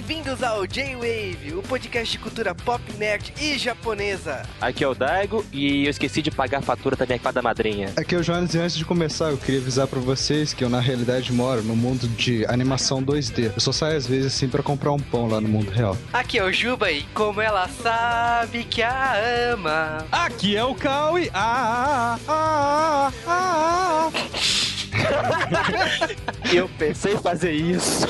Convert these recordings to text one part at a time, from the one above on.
Bem-vindos ao J-Wave, o podcast de cultura pop, nerd e japonesa. Aqui é o Daigo e eu esqueci de pagar a fatura da minha fada madrinha. Aqui é o Jonas e antes de começar eu queria avisar pra vocês que eu na realidade moro no mundo de animação 2D. Eu só saio às vezes assim pra comprar um pão lá no mundo real. Aqui é o Juba e como ela sabe que a ama. Aqui é o Kaui. Ah, ah, ah, ah. Eu pensei em fazer isso.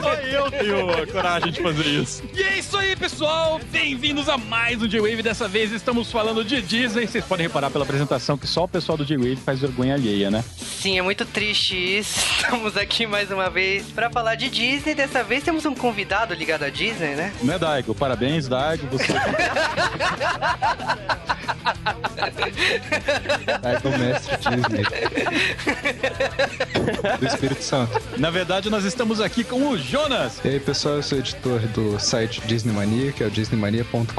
Só eu tenho a coragem de fazer isso. E é isso aí, pessoal. Bem-vindos a mais um J-Wave. Dessa vez estamos falando de Disney. Vocês podem reparar pela apresentação que só o pessoal do J-Wave faz vergonha alheia, né? Sim, é muito triste isso. Estamos aqui mais uma vez pra falar de Disney. Dessa vez temos um convidado ligado a Disney, né? Não é Daigo? Parabéns, Daigo. Você... Aí o mestre Disney. Espírito Santo. Na verdade, nós estamos aqui com o Jonas. E aí, pessoal, eu sou editor do site Disney Mania, que é o disneymania.com.br.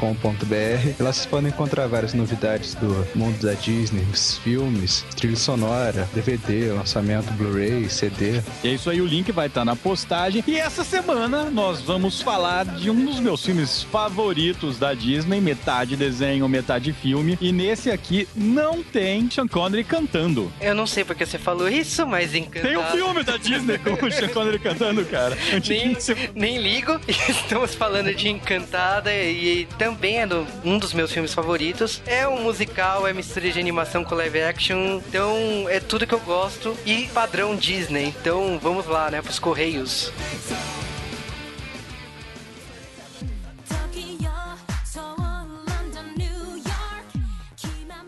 E lá vocês podem encontrar várias novidades do mundo da Disney, os filmes, trilha sonora, DVD, lançamento Blu-ray, CD. E é isso aí, o link vai estar na postagem. E essa semana nós vamos falar de um dos meus filmes favoritos da Disney, metade desenho, metade filme. E nesse aqui não tem Sean Connery cantando. Eu não sei porque você falou isso, mas encantado. Tem um filme da Disney com o Sean Connery cantando, cara. Nem, Antiguíssimo. nem ligo. Estamos falando de Encantada e também é do- um dos meus filmes favoritos. É um musical, é mistura de animação com live action. Então é tudo que eu gosto e padrão Disney. Então vamos lá, né, pros Correios.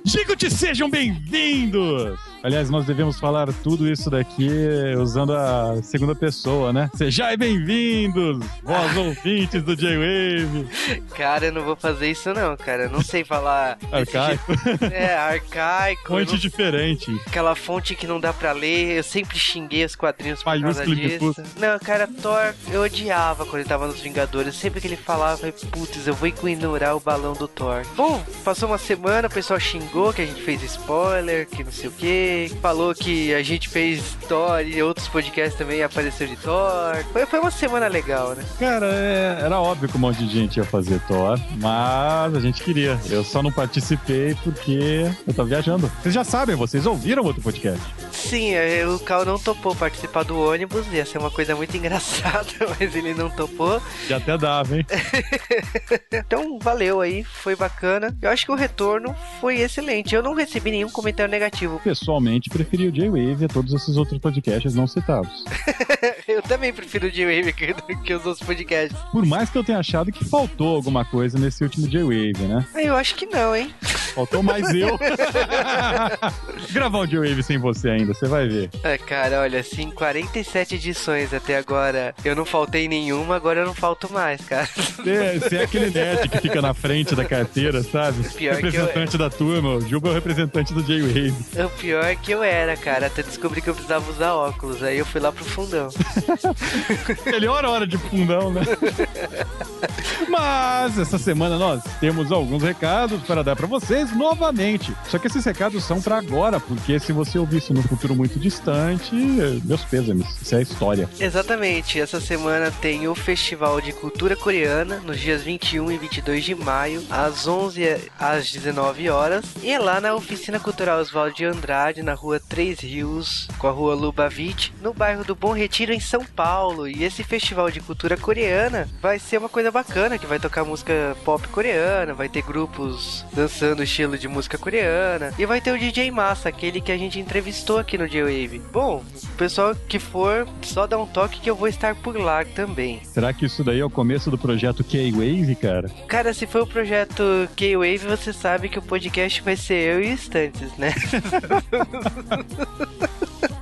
Digo-te, sejam bem-vindos! Aliás, nós devemos falar tudo isso daqui usando a segunda pessoa, né? Sejam bem-vindos, vós ouvintes do J-Wave! Cara, eu não vou fazer isso não, cara. Eu não sei falar. Arcaico. É, arcaico. fonte não- diferente. Aquela fonte que não dá pra ler, eu sempre xinguei os quadrinhos por causa Maiúsculo e disso. Não, cara, Thor, eu odiava quando ele tava nos Vingadores. Sempre que ele falava, putz, eu vou ignorar o balão do Thor. Bom, passou uma semana, o pessoal xingou que a gente fez spoiler, que não sei o que. Falou que a gente fez Thor e outros podcasts também apareceram de Thor. Foi, foi uma semana legal, né? Cara, é- era óbvio que um monte de gente ia fazer Thor, mas a gente queria. Eu só não participei porque eu tava viajando. Vocês já sabem, vocês ouviram outro podcast. Sim, é, o Cal não topou participar do ônibus, ia ser uma coisa muito engraçada, mas ele não topou. E até dava, hein? Então, valeu aí, foi bacana. Eu acho que o retorno foi excelente. Eu não recebi nenhum comentário negativo. Pessoalmente, preferi o J-Wave a todos esses outros podcasts não citados. Eu também prefiro o J-Wave que, que os outros podcasts. Por mais que eu tenha achado que faltou alguma coisa nesse último J-Wave, né? Eu acho que não, hein? Faltou mais eu. Gravar um J-Wave sem você ainda, você vai ver. É, cara, olha, assim, 47 edições até agora. Eu não faltei nenhuma, agora eu não falto mais, cara. Você, você é aquele nerd que fica na frente da carteira, sabe? Pior que eu- representante da turma. O Juba é o representante do J-Wave. O pior é que eu era, cara, até descobri que eu precisava usar óculos. Aí eu fui lá pro fundão. Melhor hora de fundão, né? Mas essa semana nós temos alguns recados para dar para vocês novamente. Só que esses recados são para agora, porque se você ouvir isso no futuro muito distante, meus pêsames, isso é história. Exatamente, essa semana tem o Festival de Cultura Coreana, nos dias 21 e 22 de maio, às 11 às 19 horas, e é lá na Oficina Cultural Oswaldo de Andrade, na rua Três Rios, com a rua Lubavitch, no bairro do Bom Retiro, em São Paulo. E esse Festival de Cultura Coreana vai ser uma coisa bacana, que vai tocar música pop coreana, vai ter grupos dançando estilo de música coreana, e vai ter o DJ Massa, aquele que a gente entrevistou aqui no J-Wave. Bom, o pessoal que for, só dá um toque que eu vou estar por lá também. Será que isso daí é o começo do projeto K-Wave, cara? Cara, se for o projeto K-Wave, você sabe que o podcast vai ser eu e Estantes, né?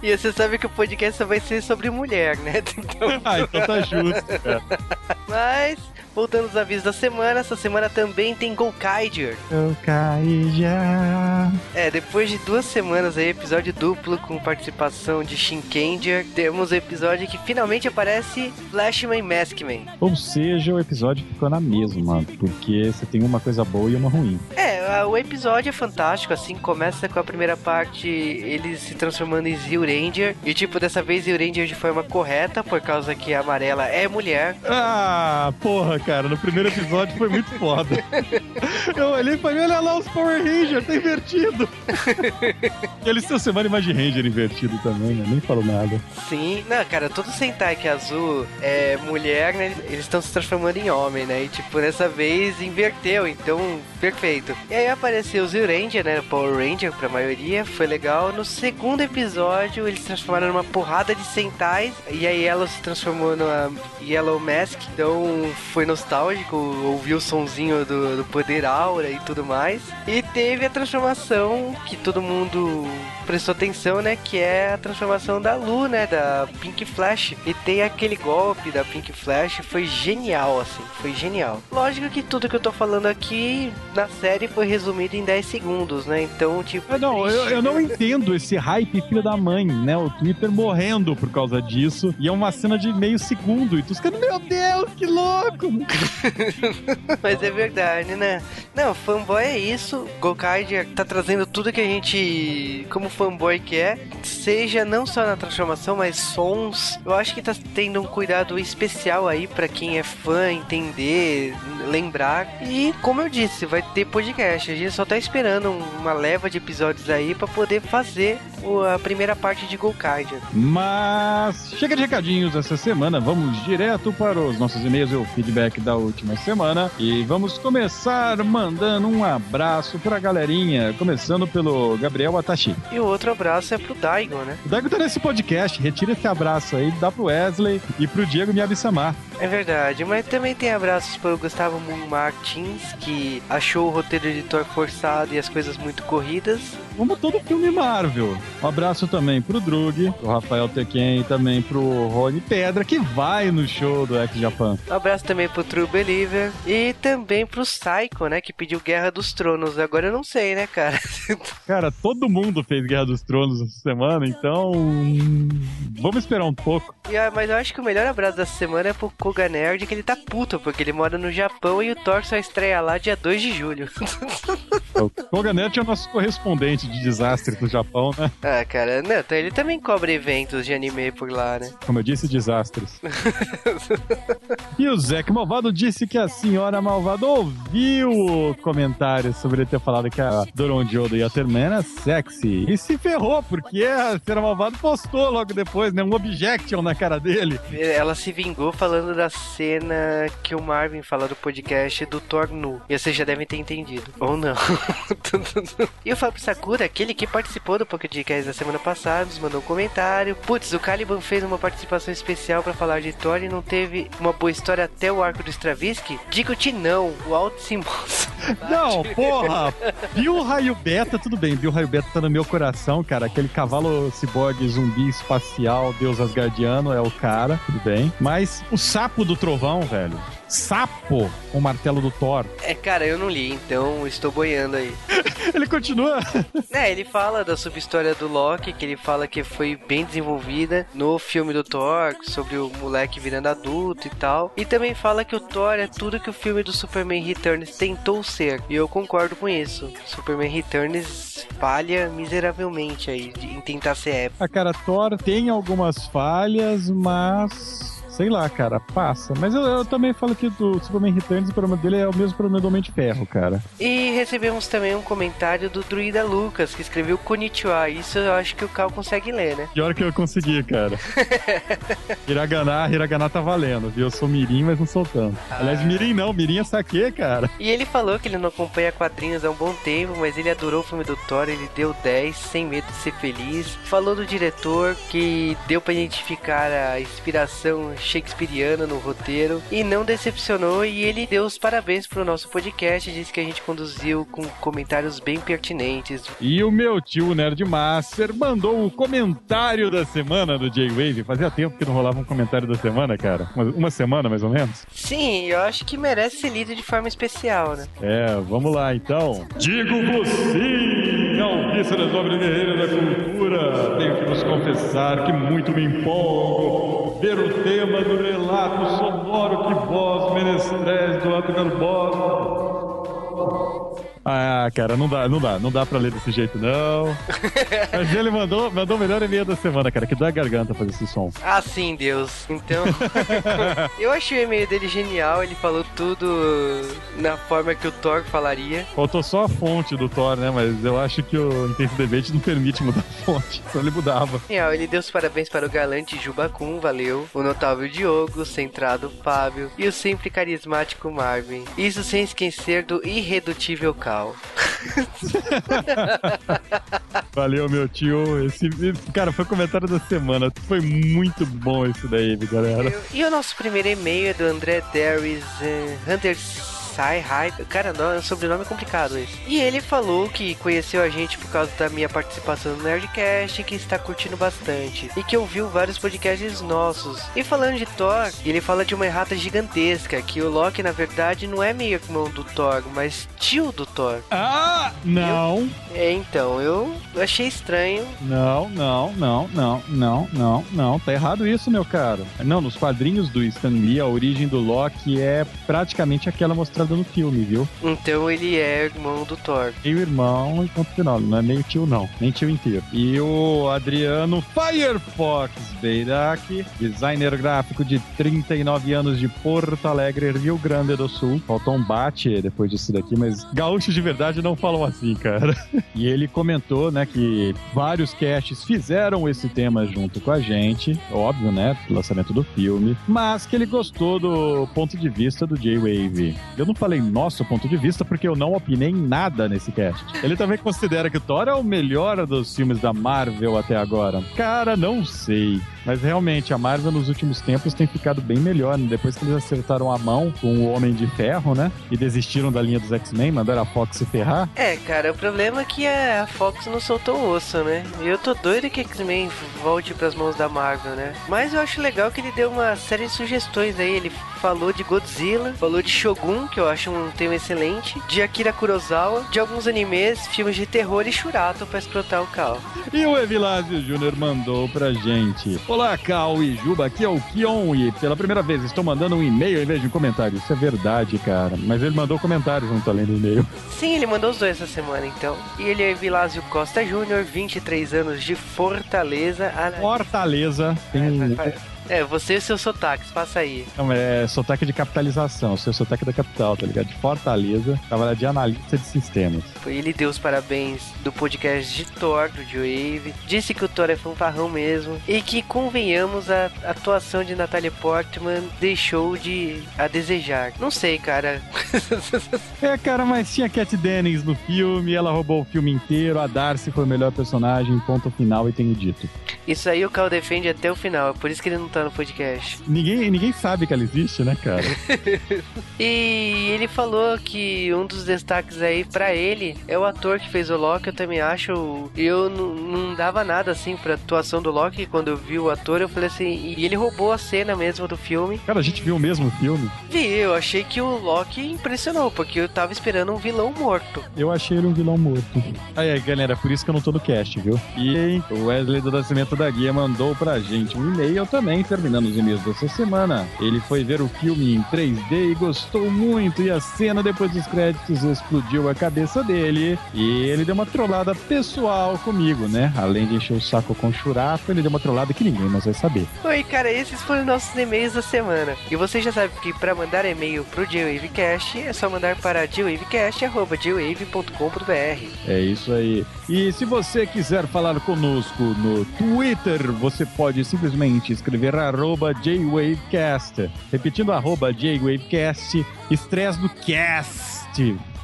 e você sabe que o podcast vai ser sobre mulher, né? Então, Ah, então tá justo, cara. mas, voltando aos avisos da semana, essa semana também tem Golkaiger. Já. É, depois de duas semanas aí, episódio duplo com participação de Shinkenger, temos o episódio que finalmente aparece Flashman e Maskman. Ou seja, o episódio ficou na mesma, porque você tem uma coisa boa e uma ruim. É, o episódio é fantástico, assim, começa com a primeira parte, eles se transformando em Zio Ranger, e tipo, dessa vez Zio Ranger de forma correta, por causa que a amarela é mulher. Ah, porra, cara, no primeiro episódio foi muito foda. Eu olhei e falei, olha lá os Power Rangers, tá invertido. Eles têm semana mais de Ranger invertido também, né? Nem falo nada. Sim, não, cara, todo Sentai que é azul é mulher, né? Eles estão se transformando em homem, né? E tipo, dessa vez inverteu, então perfeito. E aí apareceu o Zio Ranger, né? Power Ranger pra maioria, foi legal. No segundo episódio, eles se transformaram numa porrada de Sentais, e aí ela se transformou numa Yellow Mask, então foi nostálgico, ouviu o sonzinho do, do poder aura e tudo mais. E teve a transformação que todo mundo prestou atenção, né? Que é a transformação da Lu, né? Da Pink Flash. E tem aquele golpe da Pink Flash, foi genial, assim, foi genial. Lógico que tudo que eu tô falando aqui na série foi resumido em 10 segundos, né? Então, tipo. Ah, não, eu, eu não entendo esse hype filho da mãe, né? O Twitter morrendo por causa disso. E é uma cena de meio segundo. E tu ficando, meu Deus, que louco! Mas é verdade, né? Não, fanboy é isso. Gokaiger tá trazendo tudo que a gente, como fanboy quer, seja não só na transformação, mas sons. Eu acho que tá tendo um cuidado especial aí pra quem é fã entender, lembrar. E como eu disse, vai ter podcast. A gente só tá esperando uma leva de episódios aí pra poder fazer a primeira parte de Gokaiger. Mas chega de recadinhos essa semana, vamos direto para os nossos e-mails e o feedback da última semana. E vamos começar mandando um abraço pra galerinha, começando pelo Gabriel Atashi. E o outro abraço é pro Daigo, né? O Dago tá nesse podcast, retira esse abraço aí, dá pro Wesley e pro Diego Miyabi-sama. É verdade, mas também tem abraços para o Gustavo Moon Martins, que achou o roteiro de Thor forçado e as coisas muito corridas. Como todo filme Marvel. Um abraço também pro Drug, pro Rafael Tequen e também pro Rony Pedra, que vai no show do X Japan. Um abraço também pro True Believer e também pro Psycho, né, que pediu Guerra dos Tronos. Agora eu não sei, né, cara? Cara, todo mundo fez Guerra dos Tronos essa semana, então. Vamos esperar um pouco. E, ah, mas eu acho que o melhor abraço da semana é pro Koga Nerd, que ele tá puto, porque ele mora no Japão e o Thor só estreia lá dia 2 de julho. O Koganet é o nosso correspondente de desastre do Japão, né? ah, cara, não, então ele também cobra eventos de anime por lá, né? Como eu disse, desastres. e o Zeca Malvado disse que a senhora Malvado ouviu comentário sobre ele ter falado que a Doron Jodo ia ter era sexy. E se ferrou, porque a senhora Malvado postou logo depois, né? Um objection na cara dele. Ela se vingou falando da cena que o Marvin fala do podcast do Thor nu. E vocês já devem ter entendido. Ou não. e o Fábio Sakura, aquele que participou do podcast da semana passada, nos mandou um comentário. Putz, o Caliban fez uma participação especial pra falar de Thor e não teve uma boa história até o arco do Stravinsky? Digo-te não, o Alto Simbos. Não, porra! Bill Raio Beta, tudo bem, Bill Raio Beta tá no meu coração, cara. Aquele cavalo ciborgue zumbi espacial, deus asgardiano, é o cara, tudo bem. Mas o sapo do trovão, velho. Sapo, o martelo do Thor. É, cara, eu não li, então estou boiando aí. Ele continua. É, ele fala da subhistória do Loki, que ele fala que foi bem desenvolvida no filme do Thor, sobre o moleque virando adulto e tal. E também fala que o Thor é tudo que o filme do Superman Returns tentou ser. E eu concordo com isso. Superman Returns falha miseravelmente aí em tentar ser épico. A cara Thor tem algumas falhas, mas. Sei lá, cara, passa. Mas eu, eu também falo que do Superman Returns o problema dele é o mesmo problema do Homem de Ferro, cara. E recebemos também um comentário do Druida Lucas, que escreveu Konnichiwa. Isso eu acho que o Cal consegue ler, né? Pior que eu consegui, cara. Hiragana, Hiragana tá valendo, viu? Eu sou Mirim, mas não sou tanto. Aliás, Mirim não, Mirim é saque, cara. E ele falou que ele não acompanha quadrinhos há um bom tempo, mas ele adorou o filme do Thor, ele deu 10, sem medo de ser feliz. Falou do diretor que deu pra identificar a inspiração shakespeariana no roteiro e não decepcionou. E ele deu os parabéns pro nosso podcast, disse que a gente conduziu com comentários bem pertinentes. E o meu tio Nerd Master mandou o comentário da semana do J-Wave. Fazia tempo que não rolava um comentário da semana, cara. Uma, uma semana, mais ou menos. Sim, eu acho que merece ser lido de forma especial, né? É, vamos lá então. Digo sim ao Vísceras Nobre Guerreiro da Cultura. Tenho que vos confessar que muito me empolgo ver o tema do relato sonoro que vós, menestréis do ato garbosa. Ah, cara, não dá, não dá, não dá pra ler desse jeito, não. Mas ele mandou, mandou o melhor e-mail da semana, cara, que dá a garganta fazer esse som. Ah, sim, Deus. Então, eu achei o e-mail dele genial. Ele falou tudo na forma que o Thor falaria. Faltou só a fonte do Thor, né? Mas eu acho que o Intenso Debate não permite mudar a fonte, só ele mudava. Genial, ele deu os parabéns para o galante Jubacum, valeu. O notável Diogo, o centrado Fábio e o sempre carismático Marvin. Isso sem esquecer do irredutível Valeu, meu tio. Esse, cara, foi o comentário da semana. Foi muito bom esse daí, galera. E o nosso primeiro e-mail é do André Darius Hunter Sai Hype. Cara, não, é um sobrenome complicado esse. E ele falou que conheceu a gente por causa da minha participação no Nerdcast e que está curtindo bastante. E que ouviu vários podcasts nossos. E falando de Thor, ele fala de uma errata gigantesca, que o Loki, na verdade, não é meio irmão do Thor, mas tio do Thor. Ah, não. É, então, eu achei estranho. Não, não, não, não, não, não, não. Tá errado isso, meu caro. Não, nos quadrinhos do Stan Lee, a origem do Loki é praticamente aquela mostrada no filme, viu? Então ele é irmão do Thor. Meio irmão e ponto final. Não é meio tio, não. Nem tio inteiro. E o Adriano Firefox Beirac, designer gráfico de 39 anos de Porto Alegre, Rio Grande do Sul. Faltou um bate depois disso daqui, mas gaúchos de verdade não falam assim, cara. E ele comentou, né, que vários casts fizeram esse tema junto com a gente, óbvio, né, do lançamento do filme, mas que ele gostou do ponto de vista do J-Wave. Eu não falei nosso ponto de vista porque eu não opinei em nada nesse cast. Ele também considera que o Thor é o melhor dos filmes da Marvel até agora. Cara, não sei. Mas realmente, a Marvel nos últimos tempos tem ficado bem melhor. né? Depois que eles acertaram a mão com o Homem de Ferro, né? E desistiram da linha dos X-Men, mandaram a Fox se ferrar. É, cara, o problema é que a Fox não soltou o osso, né? E eu tô doido que X-Men volte pras mãos da Marvel, né? Mas eu acho legal que ele deu uma série de sugestões aí. Ele falou de Godzilla, falou de Shogun, que eu acho um tema excelente, de Akira Kurosawa, de alguns animes, filmes de terror e Shurato pra explotar o caos. E o Evilásio Júnior mandou pra gente. Olá, Cal e Juba, aqui é o Kion e pela primeira vez estou mandando um e-mail em vez de um comentário. Isso é verdade, cara. Mas ele mandou comentário junto além do e-mail. Sim, ele mandou os dois essa semana, então. E ele é Vilásio Costa Júnior, 23 anos de Fortaleza. Ah, Fortaleza tem um... É, você e seus sotaques, passa aí. Não, é sotaque de capitalização, o seu sotaque da capital, tá ligado? De Fortaleza, trabalha de analista de sistemas. Ele deu os parabéns do podcast de Thor, do Joe Disse que o Thor é fanfarrão mesmo. E que, convenhamos, a atuação de Natalie Portman deixou de a desejar. Não sei, cara. É, cara, mas tinha Cat Dennings no filme, ela roubou o filme inteiro, a Darcy foi o melhor personagem, ponto final e tenho dito. Isso aí o Cal defende até o final, é por isso que ele não tá no podcast. Ninguém, ninguém sabe que ela existe, né, cara? E ele falou que um dos destaques aí pra ele é o ator que fez o Loki. Eu também acho. Eu não, não dava nada assim pra atuação do Loki. Quando eu vi o ator, eu falei assim. E ele roubou a cena mesmo do filme. Cara, a gente viu o mesmo filme. Vi, eu achei que o Loki impressionou, porque eu tava esperando um vilão morto. Eu achei ele um vilão morto. Aí, aí, galera, por isso que eu não tô no cast, viu? E o Wesley do Nascimento da Guia mandou pra gente um e-mail também, terminando os e-mails dessa semana. Ele foi ver o filme em 3D e gostou muito, e a cena depois dos créditos explodiu a cabeça dele. E ele deu uma trollada pessoal comigo, né? Além de encher o saco com churato, ele deu uma trollada que ninguém mais vai saber. Oi, cara, esses foram nossos e-mails da semana. E você já sabe que pra mandar e-mail pro J-Wavecast é só mandar para jwavecast.jwave.com.br. É isso aí. E se você quiser falar conosco no Twitter, você pode simplesmente escrever arroba JWavecast. Repetindo arroba JWavecast, estresse do cast.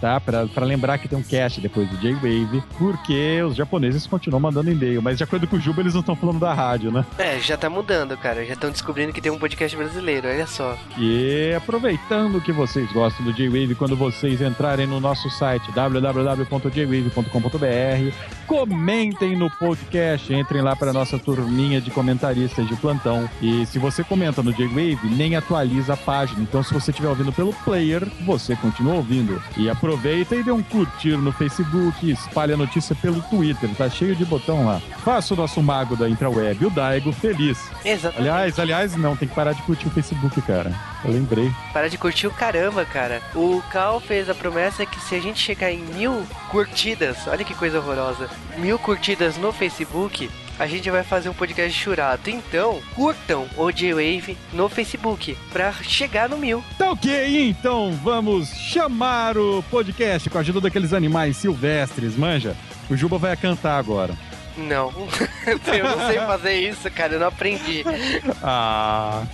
Tá? Pra lembrar que tem um cast depois do J-Wave, porque os japoneses continuam mandando e-mail. Mas de acordo com o Juba, eles não estão falando da rádio, né? É, já tá mudando, cara. Já estão descobrindo que tem um podcast brasileiro, olha só. E aproveitando que vocês gostam do J-Wave, quando vocês entrarem no nosso site www.jwave.com.br, comentem no podcast, entrem lá para nossa turminha de comentaristas de plantão. E se você comenta no J-Wave, nem atualiza a página. Então, se você estiver ouvindo pelo player, você continua ouvindo. E aproveita e dê um curtir no Facebook, espalhe a notícia pelo Twitter, tá cheio de botão lá. Faça o nosso mago da intraweb, o Daigo, feliz. Exato. Aliás, aliás, não, tem que parar de curtir o Facebook, cara. Eu lembrei. Para de curtir o caramba, cara. O Cal fez a promessa que se a gente chegar em mil curtidas, olha que coisa horrorosa, mil curtidas no Facebook, a gente vai fazer um podcast churato. Então, curtam o J-Wave no Facebook pra chegar no mil. Tá ok, então vamos chamar o podcast com a ajuda daqueles animais silvestres, manja? O Juba vai cantar agora. Não, eu não sei fazer isso, cara, eu não aprendi. Ah.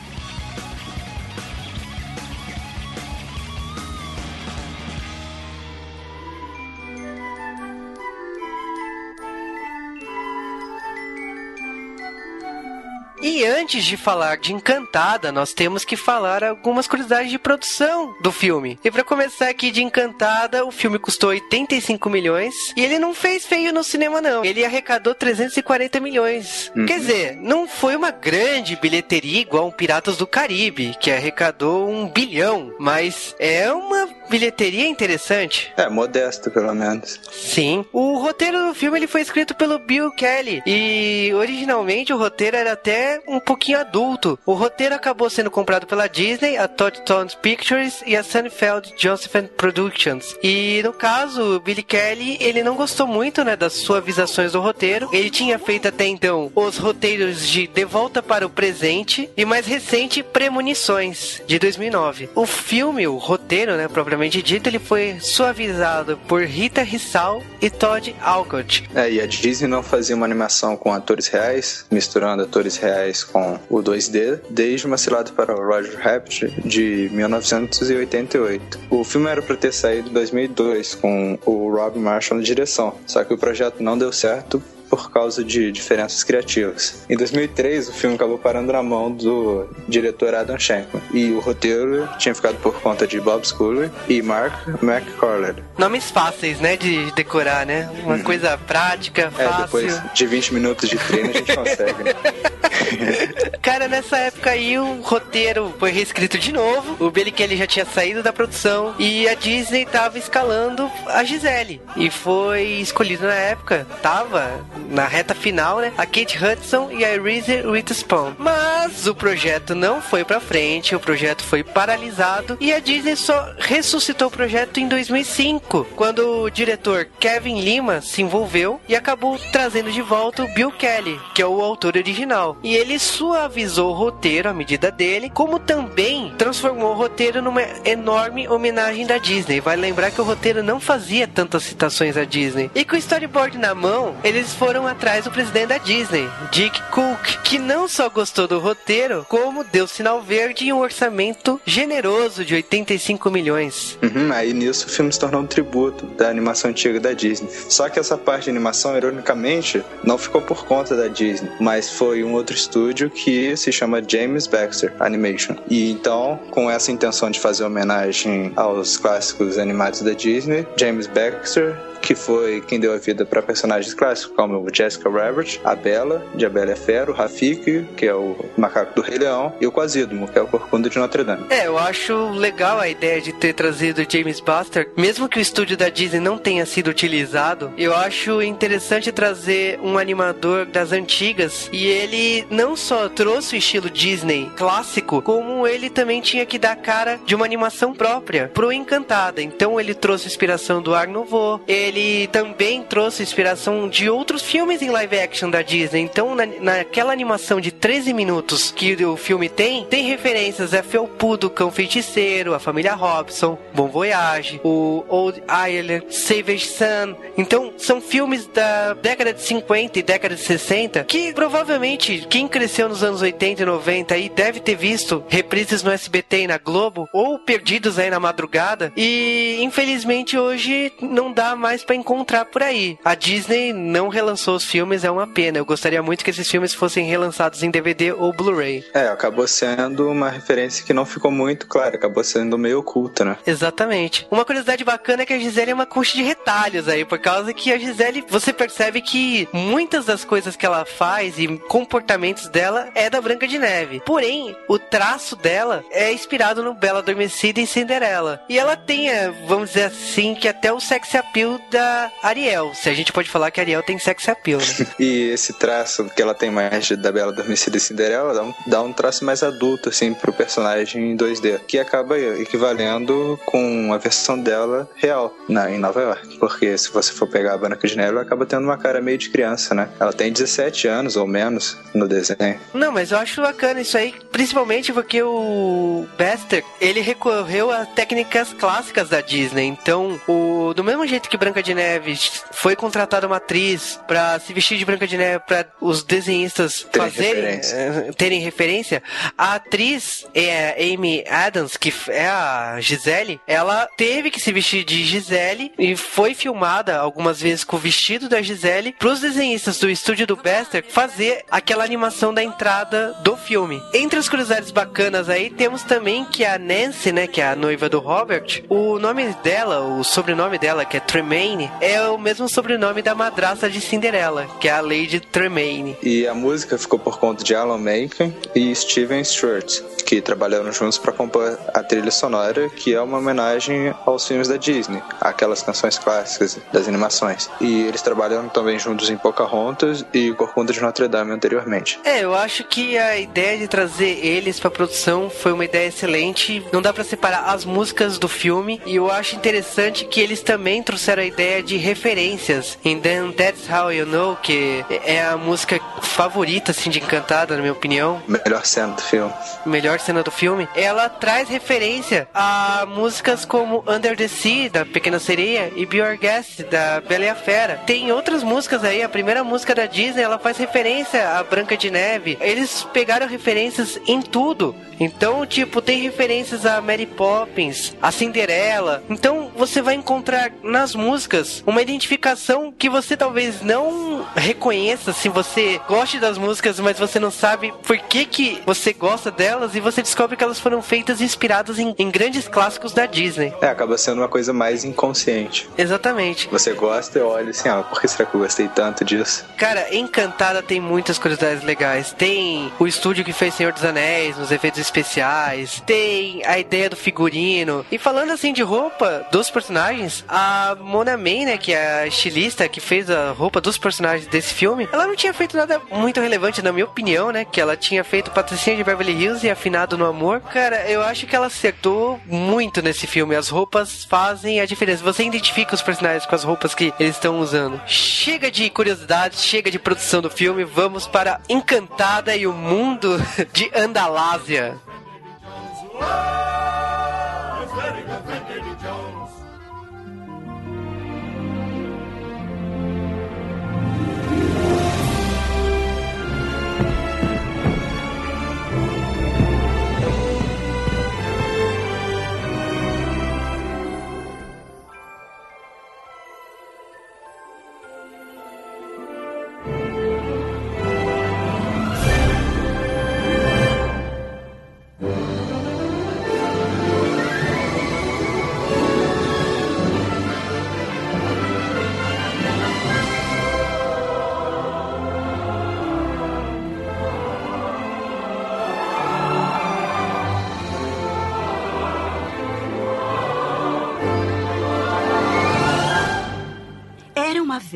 E antes de falar de Encantada, nós temos que falar algumas curiosidades de produção do filme. E pra começar aqui de Encantada, o filme custou 85 milhões e ele não fez feio no cinema não. Ele arrecadou 340 milhões. Quer dizer, não foi uma grande bilheteria igual um Piratas do Caribe, que arrecadou um bilhão, mas é uma bilheteria interessante. É, modesto, pelo menos. Sim. O roteiro do filme ele foi escrito pelo Bill Kelly e originalmente o roteiro era até um pouquinho adulto. O roteiro acabou sendo comprado pela Disney, a Touchstone Pictures e a Sunfeld Joseph Productions. E no caso, o Billy Kelly, ele não gostou muito, né, das suavizações do roteiro. Ele tinha feito até então os roteiros de De Volta para o Presente e mais recente Premonições de 2009. O filme, o roteiro, né, propriamente dito, ele foi suavizado por Rita Rissal e Todd Alcott. É, e a Disney não fazia uma animação com atores reais, misturando atores reais com o 2D, desde uma cilada para o Roger Rabbit de 1988. O filme era para ter saído em 2002 com o Rob Marshall na direção, só que o projeto não deu certo por causa de diferenças criativas. Em 2003, o filme acabou parando na mão do diretor Adam Shankman, e o roteiro tinha ficado por conta de Bob Sculler e Mark McCorley. Nomes fáceis, né, de decorar, né? Uma coisa prática, É, fácil. depois de 20 minutos de treino a gente consegue. né? Cara, nessa época aí o roteiro foi reescrito de novo. O Billy Kelly já tinha saído da produção e a Disney tava escalando a Gisele. E foi escolhido na época, tava na reta final, né? A Kate Hudson e a Reese Witherspoon. Mas o projeto não foi pra frente, o projeto foi paralisado e a Disney só ressuscitou o projeto em 2005, quando o diretor Kevin Lima se envolveu e acabou trazendo de volta o Bill Kelly, que é o autor original. E ele suavizou o roteiro à medida dele, como também transformou o roteiro numa enorme homenagem da Disney. Vai lembrar que o roteiro não fazia tantas citações à Disney. E com o storyboard na mão, eles foram atrás do presidente da Disney, Dick Cook, que não só gostou do roteiro, como deu sinal verde em um orçamento generoso de 85 milhões. Uhum, aí nisso o filme se tornou um tributo da animação antiga da Disney. Só que essa parte de animação, ironicamente, não ficou por conta da Disney, mas foi um outro estúdio que se chama James Baxter Animation. E então, com essa intenção de fazer homenagem aos clássicos animados da Disney, James Baxter que foi quem deu a vida para personagens clássicos como Jessica Rabbit, a Bela, de A Bela a Fera, o Rafiki, que é o macaco do Rei Leão, e o Quasídomo, que é o corcunda de Notre Dame. É, eu acho legal a ideia de ter trazido James Buster, mesmo que o estúdio da Disney não tenha sido utilizado. Eu acho interessante trazer um animador das antigas e ele não só trouxe o estilo Disney clássico, como ele também tinha que dar cara de uma animação própria pro Encantada. Então ele trouxe inspiração do Art Nouveau, ele também trouxe inspiração de outros filmes em live action da Disney. Então na, naquela animação de 13 minutos que o filme tem, tem referências a Felpudo, Cão Feiticeiro, a Família Robson, Bom Voyage, o Old Ireland, Savage Sun. Então, são filmes da década de 50 e década de 60 que provavelmente quem cresceu nos anos 80 e 90 aí deve ter visto reprises no SBT e na Globo ou perdidos aí na madrugada e infelizmente hoje não dá mais pra encontrar por aí. A Disney não relançou os filmes, é uma pena. Eu gostaria muito que esses filmes fossem relançados em DVD ou Blu-ray. É, acabou sendo uma referência que não ficou muito clara, acabou sendo meio oculta, né? Exatamente. Uma curiosidade bacana é que a Gisele é uma coxa de retalhos aí, por causa que a Gisele, você percebe que muitas das coisas que ela faz e comportamentos dela é da Branca de Neve. Porém, o traço dela é inspirado no Bela Adormecida e Cinderela. E ela tem, é, vamos dizer assim, que até o sex appeal da Ariel. Se a gente pode falar que a Ariel tem sex appeal, né? E esse traço que ela tem mais da Bela Adormecida e Cinderela dá um, dá um traço mais adulto, assim, pro personagem em 2D, que acaba equivalendo com a versão dela real na, em Nova York. Porque se você for pegar a Branca de Neve, ela acaba tendo uma cara meio de criança, né? Ela tem 17 anos ou menos no desenho. Não, mas eu acho bacana isso aí, principalmente porque o Bester, ele recorreu a técnicas clássicas da Disney. Então, o do mesmo jeito que Branca de Neve foi contratada uma atriz pra se vestir de Branca de Neve para os desenhistas Terem fazerem referência. eh, terem referência, a atriz é Amy Adams, que é a Gisele, ela teve que se vestir de Gisele e foi filmada algumas vezes com o vestido da Gisele pros desenhistas do estúdio do Bester fazer aquela animação da entrada do filme. Entre as curiosidades bacanas aí, temos também que a Nancy, né, que é a noiva do Robert, o nome dela, o sobrenome dela, que é Tremaine, é o mesmo sobrenome da madrasta de Cinderela, que é a Lady Tremaine. E a música ficou por conta de Alan Menken e Steven Stewart, que trabalharam juntos para compor a trilha sonora, que é uma homenagem aos filmes da Disney, aquelas canções clássicas das animações. E eles trabalharam também juntos em Pocahontas e Corcunda de Notre Dame anteriormente. É, eu acho que a ideia de trazer eles pra produção foi uma ideia excelente. Não dá pra separar as músicas do filme e eu acho interessante que eles também trouxeram a ideia de referências. em Then That's How You Know, que é a música favorita assim de Encantada, na minha opinião, Melhor cena do filme. melhor cena do filme. Ela traz referência a músicas como Under the Sea da Pequena Sereia e Be Your Guest da Bela e a Fera. Tem outras músicas aí, a primeira música da Disney, ela faz referência à Branca de Neve. Eles pegaram referências em tudo. Então, tipo, tem referências a Mary Poppins, a Cinderela. Então, você vai encontrar nas músicas uma identificação que você talvez não reconheça se você goste das músicas, mas você não sabe por que, que você gosta delas e você descobre que elas foram feitas inspiradas em, em grandes clássicos da Disney. É, acaba sendo uma coisa mais inconsciente. Exatamente. Você gosta e olha assim, ah, por que será que eu gostei tanto disso? Cara, Encantada tem muitas curiosidades legais. Tem o estúdio que fez Senhor dos Anéis, nos efeitos especiais. Tem a ideia do figurino. E falando assim de roupa dos personagens, a Mona May, né, que é a estilista que fez a roupa dos personagens desse filme, ela não tinha feito nada muito relevante, na minha opinião, né? Que ela tinha feito Patricinha de Beverly Hills e Afinado no Amor. Cara, eu acho que ela acertou muito nesse filme. As roupas fazem a diferença. Você identifica os personagens com as roupas que eles estão usando. Chega de curiosidades, chega de produção do filme. Vamos para Encantada e o mundo de Andalásia.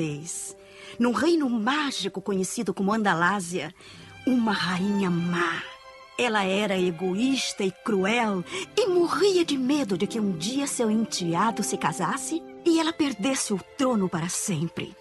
Vez, num reino mágico conhecido como Andalásia, uma rainha má. Ela era egoísta e cruel e morria de medo de que um dia seu enteado se casasse e ela perdesse o trono para sempre.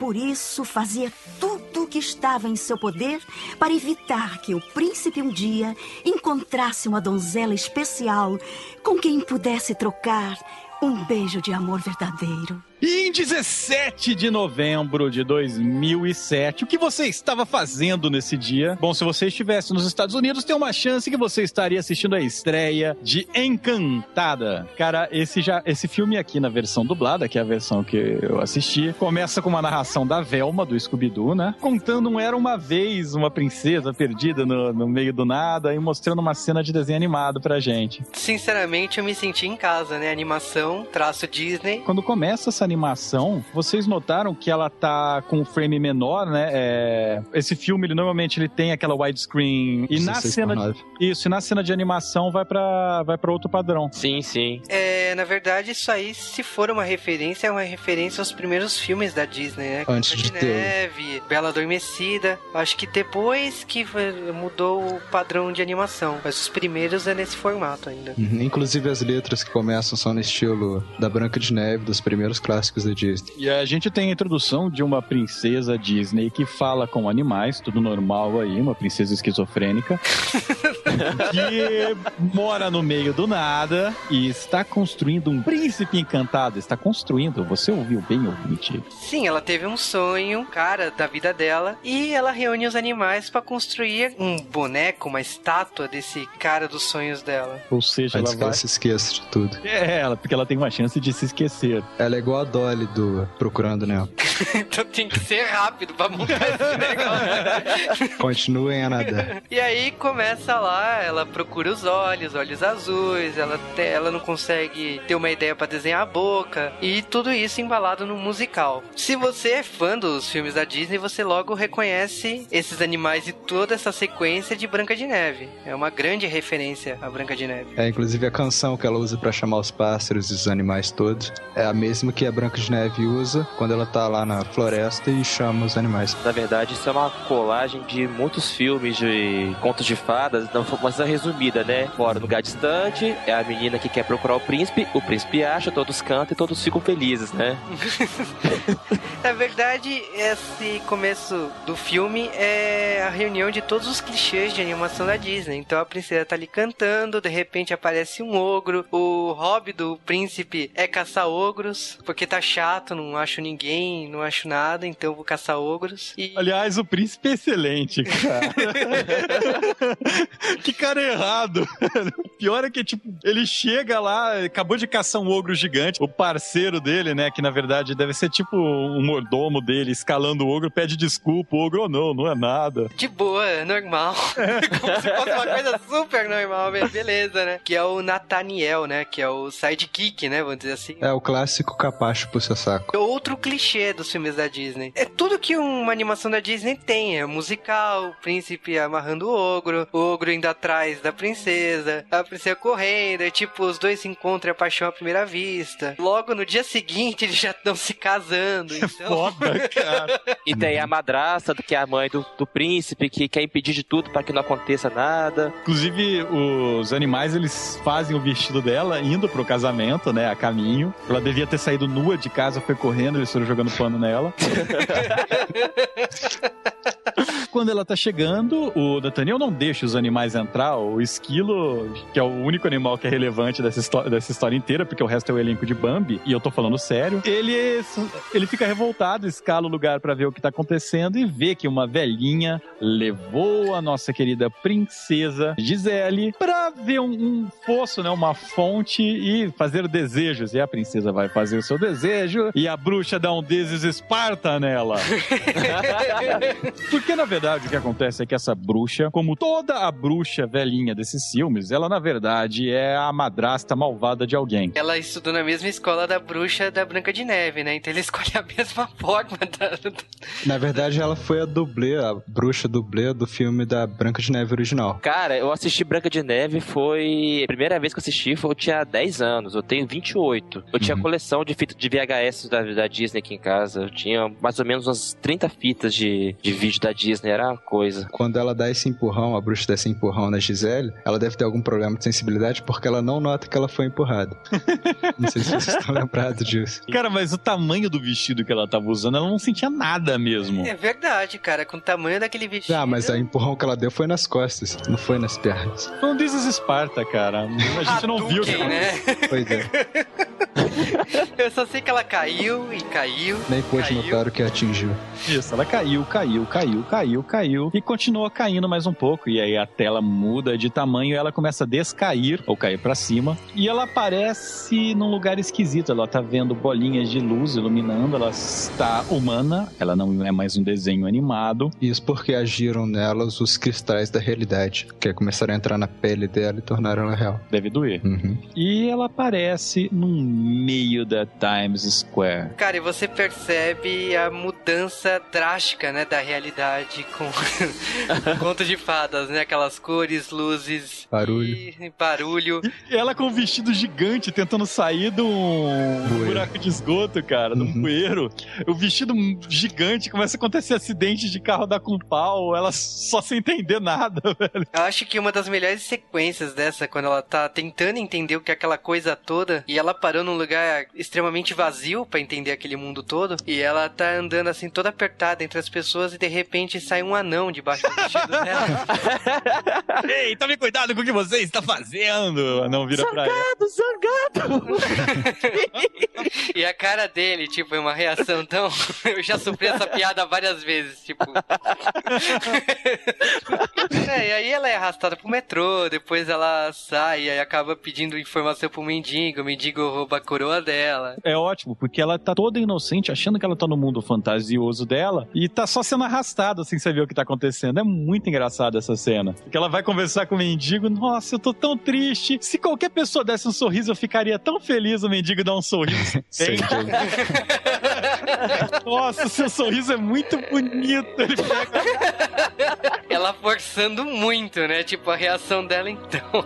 Por isso, fazia tudo o que estava em seu poder para evitar que o príncipe um dia encontrasse uma donzela especial com quem pudesse trocar um beijo de amor verdadeiro. E em 17 de novembro de 2007, o que você estava fazendo nesse dia? Bom, se você estivesse nos Estados Unidos, tem uma chance que você estaria assistindo a estreia de Encantada. Cara, esse já esse filme aqui na versão dublada, que é a versão que eu assisti, começa com uma narração da Velma do Scooby-Doo, né? Contando um era uma vez uma princesa perdida no, no meio do nada e mostrando uma cena de desenho animado pra gente. Sinceramente, eu me senti em casa, né? Animação, traço Disney. Quando começa essa animação, vocês notaram que ela tá com um frame menor, né? É, Esse filme, ele normalmente ele tem aquela widescreen e na 16 cena 9. isso, e na cena de animação vai pra vai para outro padrão. Sim, sim. É, na verdade, isso aí, se for uma referência, é uma referência aos primeiros filmes da Disney, né? Antes Branca de ter o- Neve, Bela Adormecida. Acho que depois que mudou o padrão de animação. Mas os primeiros é nesse formato ainda. Uhum. Inclusive as letras que começam são no estilo da Branca de Neve, dos primeiros clássicos da Disney. E a gente tem a introdução de uma princesa Disney que fala com animais, tudo normal aí, uma princesa esquizofrênica, que mora no meio do nada e está construindo um príncipe encantado. Está construindo, você ouviu bem, ouvinte? Sim, ela teve um sonho, cara, da vida dela. E ela reúne os animais pra construir um boneco, uma estátua desse cara dos sonhos dela. Ou seja, Antes ela que ela vai. se esqueça de tudo. É, ela, porque ela tem uma chance de se esquecer. Ela é igual a Dolly do Procurando Nemo. então tem que ser rápido pra montar esse negócio. Continuem a nadar. E aí começa lá, ela procura os olhos, olhos azuis, ela, te- ela não consegue ter uma ideia pra desenhar a boca, e tudo isso embalado num musical. Se você é fã dos filmes da Disney, você logo reconhece esses animais e toda essa sequência de Branca de Neve. É uma grande referência a Branca de Neve. É, inclusive a canção que ela usa pra chamar os pássaros e os animais todos é a mesma que a Branca de Neve usa quando ela tá lá na floresta e chama os animais. Na verdade, isso é uma colagem de muitos filmes de contos de fadas, não coisa resumida, né? Fora no lugar distante, é a menina que quer procurar o príncipe, o príncipe acha, todos cantam e todos ficam felizes, né? Na verdade, esse começo do filme é a reunião de todos os clichês de animação da Disney. Então a princesa tá ali cantando, de repente aparece um ogro, o hobby do príncipe é caçar ogros, porque tá chato, não acho ninguém, não acho nada, então vou caçar ogros. E Aliás, o príncipe é excelente, cara. que cara errado. O pior é que, tipo, ele chega lá, acabou de caçar um ogro gigante. O parceiro dele, né, que na verdade deve ser tipo um mordomo dele, escalando o ogro, pede desculpa. O ogro, oh, não, não é nada. de boa, é normal. Como se fosse uma coisa super normal, be- beleza, né? Que é o Nathaniel, né? Que é o sidekick, né? Vamos dizer assim. É o clássico capacho pro seu saco. É outro clichê dos filmes da Disney. É tudo que uma animação da Disney tem. É musical, o príncipe amarrando o ogro, o ogro indo atrás da princesa, a princesa correndo, é tipo, os dois se encontram e a paixão à primeira vista. Logo no dia seguinte eles já estão se casando. Então... Foda, cara. E tem a madrasta, que é a mãe do, do príncipe, que quer impedir de tudo para que não aconteça nada. Inclusive, os animais, eles fazem o vestido dela indo pro casamento, né, a caminho. Ela devia ter saído nua de casa, foi correndo, eles foram jogando pano nela. Quando ela tá chegando, o Nathaniel não deixa os animais entrar. O esquilo, que é o único animal que é relevante dessa, histó- dessa história inteira, porque o resto é o elenco de Bambi, e eu tô falando sério, ele, ele fica revoltado, escala o lugar pra ver o que tá acontecendo e vê que uma velhinha levou a nossa querida princesa Gisele pra ver um, um poço, né, uma fonte e fazer desejos. E a princesa vai fazer o seu desejo e a bruxa dá um deses Esparta nela. Porque, na verdade, o que acontece é que essa bruxa, como toda a bruxa velhinha desses filmes, ela, na verdade, é a madrasta malvada de alguém. Ela estudou na mesma escola da bruxa da Branca de Neve, né? Então ele escolhe a mesma forma da... Na verdade, ela foi a dublê, a bruxa dublê do filme da Branca de Neve original. Cara, eu assisti Branca de Neve, foi. A primeira vez que eu assisti foi eu tinha 10 anos, eu tenho 28. Eu tinha Uhum. coleção de fitas de VHS da, da Disney aqui em casa. Eu tinha mais ou menos umas 30 fitas de, de vídeo da Disney, era uma coisa. Quando ela dá esse empurrão, a bruxa dá esse empurrão na Gisele, ela deve ter algum problema de sensibilidade porque ela não nota que ela foi empurrada. não sei se vocês estão lembrados disso. Cara, mas o tamanho do vestido que ela tava usando, ela não sentia nada mesmo. É verdade, cara. Com o tamanho daquele vestido... Ah, mas o empurrão que ela deu foi nas costas, não foi nas pernas. Um desses Esparta, cara. A gente não viu. Hadouken, né? Pois é, Eu só sei que ela caiu e caiu. nem pôde Caiu. notar o que atingiu. Isso, ela caiu, caiu, caiu, caiu, caiu e continua caindo mais um pouco. E aí a tela muda de tamanho e ela começa a descair ou cair pra cima. E ela aparece num lugar esquisito. Ela tá vendo bolinhas de luz iluminando. Ela está humana. Ela não é mais um desenho animado. Isso porque agiram nelas os cristais da realidade, que começaram a entrar na pele dela e tornaram ela real. Deve doer. Uhum. E ela aparece num meio da Times Square. Cara, e você percebe a mudança drástica, né, da realidade com conto de fadas, né? Aquelas cores, luzes, Barulho. e barulho. E ela com um vestido gigante tentando sair de um Bueiro. buraco de esgoto, cara, de um Uhum. bueiro. O vestido gigante começa a acontecer acidente de carro dar com pau, ela só sem entender nada, velho. Eu acho que uma das melhores sequências dessa, quando ela tá tentando entender o que é aquela coisa toda, e ela parou num lugar extremamente vazio pra entender aquele mundo todo, e ela tá andando assim toda apertada entre as pessoas e de repente sai um anão debaixo do vestido dela. Ei, tome cuidado com o que você está fazendo! Não vira pra ela. E a cara dele, tipo, é uma reação tão. Eu já sofri essa piada várias vezes, tipo. é, e aí ela é arrastada pro metrô, depois ela sai e acaba pedindo informação pro mendigo, o mendigo rouba a coroa dela. É ótimo, porque ela tá toda inocente, achando que ela tá no mundo fantasioso dela, e tá só sendo arrastada sem saber o que tá acontecendo. É muito engraçada essa cena. Porque ela vai conversar com o mendigo, nossa, eu tô tão triste. Se qualquer pessoa desse um sorriso, eu ficaria tão feliz o mendigo dar um sorriso. Sem dúvida. Nossa, seu sorriso é muito bonito. Ele pega Ela forçando muito, né? Tipo, a reação dela então.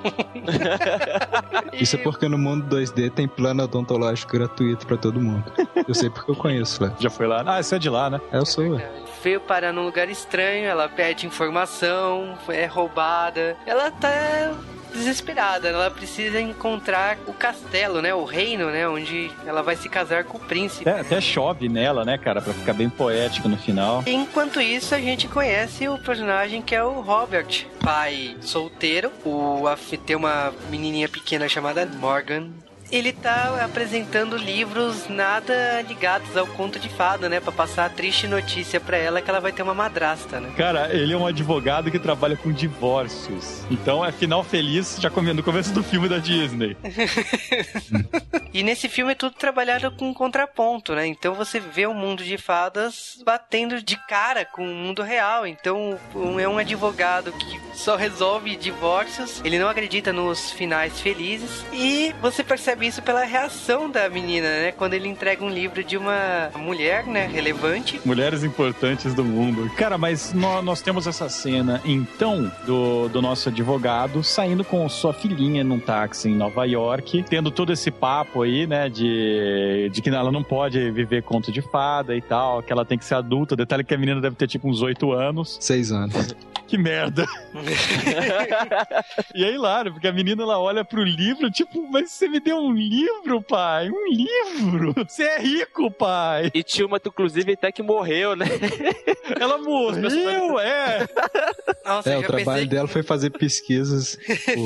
Isso é porque no mundo 2D tem plano odontológico gratuito pra todo mundo. Eu sei porque eu conheço, Léo. Já foi lá? Ah, isso é de lá, né? Eu sou, ué. Veio parar num lugar estranho, ela pede informação, é roubada. Ela tá desesperada, ela precisa encontrar o castelo, né? O reino, né? Onde ela vai se casar com o príncipe. Até, até chove nela, né, cara? Pra ficar bem poético no final. Enquanto isso, a gente conhece o personagem que é o Robert, pai solteiro. O tem uma menininha pequena chamada Morgan. Ele tá apresentando livros nada ligados ao conto de fada, né? Pra passar a triste notícia pra ela que ela vai ter uma madrasta, né? Cara, ele é um advogado que trabalha com divórcios. Então é final feliz, já come- no começo do filme da Disney. E nesse filme é tudo trabalhado com contraponto, né? Então você vê o mundo de fadas batendo de cara com o mundo real. Então é um advogado que só resolve divórcios, ele não acredita nos finais felizes. E você percebe isso pela reação da menina, né? Quando ele entrega um livro de uma mulher, né? Relevante. Mulheres importantes do mundo. Cara, mas nó- nós, temos essa cena, então, do, do nosso advogado saindo com sua filhinha num táxi em Nova York, tendo todo esse papo aí, né, de, de que ela não pode viver conto de fada e tal, que ela tem que ser adulta. Detalhe que a menina deve ter tipo uns oito anos. Seis anos. Que merda. e é hilário, porque a menina ela olha pro livro, tipo, mas você me deu um livro, pai? Um livro? Você é rico, pai? E tinha uma, inclusive, até que morreu, né? Ela morreu, é. Nossa, É, o trabalho pensei. dela foi fazer pesquisas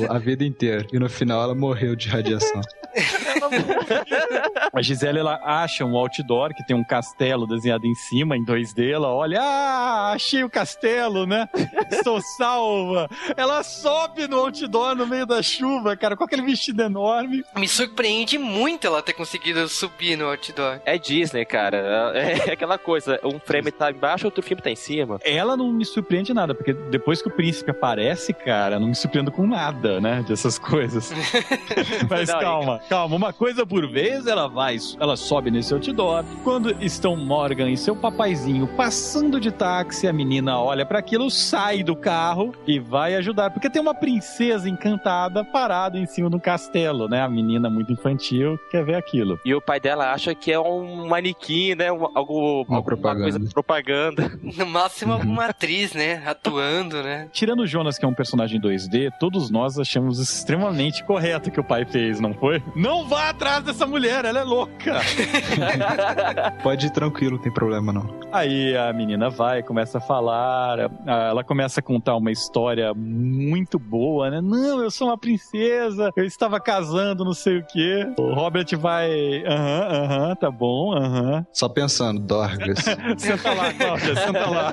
a vida inteira. E no final ela morreu de radiação. A Gisele, ela acha um outdoor que tem um castelo desenhado em cima, em 2D. Ela olha, ah, achei o castelo, né? Estou salva. Ela sobe no outdoor no meio da chuva, cara, com aquele vestido enorme. Me surpreende muito ela ter conseguido subir no outdoor. É Disney, cara. É aquela coisa. Um frame tá embaixo, outro filme tá em cima. Ela não me surpreende nada, porque depois que o príncipe aparece, cara, não me surpreendo com nada, né? Dessas coisas. Mas Não, calma, calma. Uma coisa por vez, ela vai, ela sobe nesse outdoor. Quando estão Morgan e seu papaizinho passando de táxi, a menina olha para aquilo, sai do carro e vai ajudar. Porque tem uma princesa encantada parada em cima do castelo, né? A menina muito infantil quer ver aquilo. E o pai dela acha que é um manequim, né? Um- algo, Uma alguma propaganda. coisa propaganda. No máximo, alguma atriz, né? Atuando, né? Tirando o Jonas, que é um personagem 2D, todos nós achamos extremamente correto o que o pai fez, não foi? Não vá atrás dessa mulher, ela é louca! Pode ir tranquilo, não tem problema não. Aí a menina vai, começa a falar, ela começa a contar uma história muito boa, né? Não, eu sou uma princesa, eu estava casando, não sei o quê. O Robert vai, aham, aham, tá bom, aham. Só pensando, Dorgas. Senta lá, Cláudia, senta lá.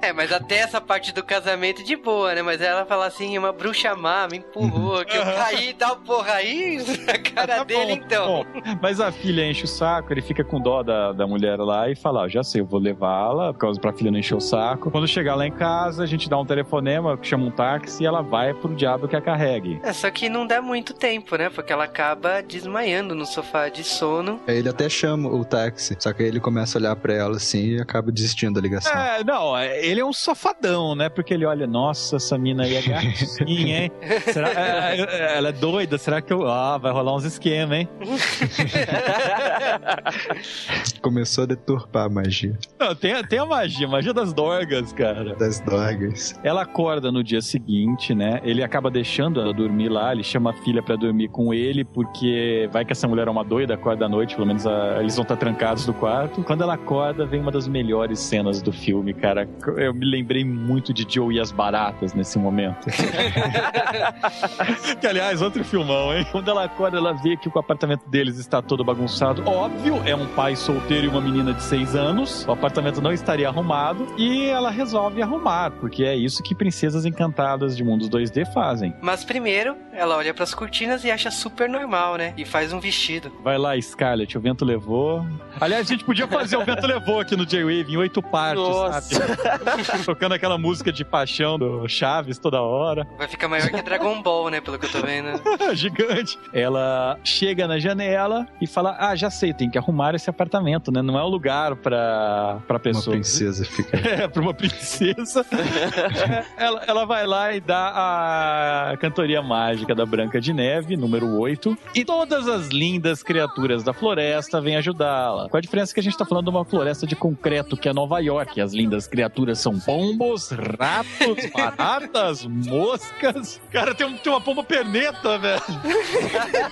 É, mas até essa parte do casamento de boa, né? Mas ela fala assim, uma bruxa má me empurrou, que eu caí e tal, porra, aí a cara Tá dele, bom, então. bom. Mas a filha enche o saco, ele fica com dó da, da mulher lá e fala: Ó, já sei, eu vou levá-la, por causa pra filha não encher o saco. Quando chegar lá em casa, a gente dá um telefonema, chama um táxi e ela vai pro diabo que a carregue. É, só que não dá muito tempo, né? Porque ela acaba desmaiando no sofá de sono. Aí ele até chama o táxi, só que aí ele começa a olhar pra ela assim e acaba desistindo da ligação. É, não, é, ele é um safadão, né? Porque ele olha, nossa, essa mina aí é gatinha, hein? Será, é, é, ela é doida, será que eu. Ah, vai rolar uns esquemas, hein? Começou a deturpar a magia Não, tem, tem a magia, a magia das dorgas, cara. das dorgas. Ela acorda no dia seguinte, né? Ele acaba deixando ela dormir lá, ele chama a filha pra dormir com ele, porque vai que essa mulher é uma doida, acorda à noite, pelo menos a- eles vão estar trancados no quarto. Quando ela acorda, vem uma das melhores cenas do filme, cara. Eu me lembrei muito de Joe e as Baratas nesse momento. que, aliás, outro filmão, hein? Quando ela acorda, ela vê que o apartamento deles está todo bagunçado. Óbvio, é um pai solteiro e uma menina de seis anos. O apartamento não estaria arrumado. E ela resolve arrumar, porque é isso que princesas encantadas de mundos 2D fazem. Mas primeiro, ela olha pras cortinas e acha super normal, né? E faz um vestido. Vai lá, Scarlett, o vento levou. Aliás, a gente podia fazer o vento levou aqui no J-Wave em oito partes, Nossa. sabe? Tocando aquela música de paixão do Chaves toda hora. Vai ficar maior que Dragon Ball, né? Pelo que eu tô vendo. Gigante. Ela chega na janela e fala: Ah, já sei, tem que arrumar esse apartamento, né? Não é o lugar pra, pra Uma pessoa. princesa fica. É, pra uma princesa. ela, ela vai lá e dá a cantoria mágica da Branca de Neve, número 8. E todas as lindas criaturas da floresta vêm ajudá-la. Com a diferença que a gente tá falando de uma floresta de concreto, que é Nova York. As lindas criaturas são pombos, ratos, baratas, moscas. Cara, tem, um- tem uma pomba perneta, velho.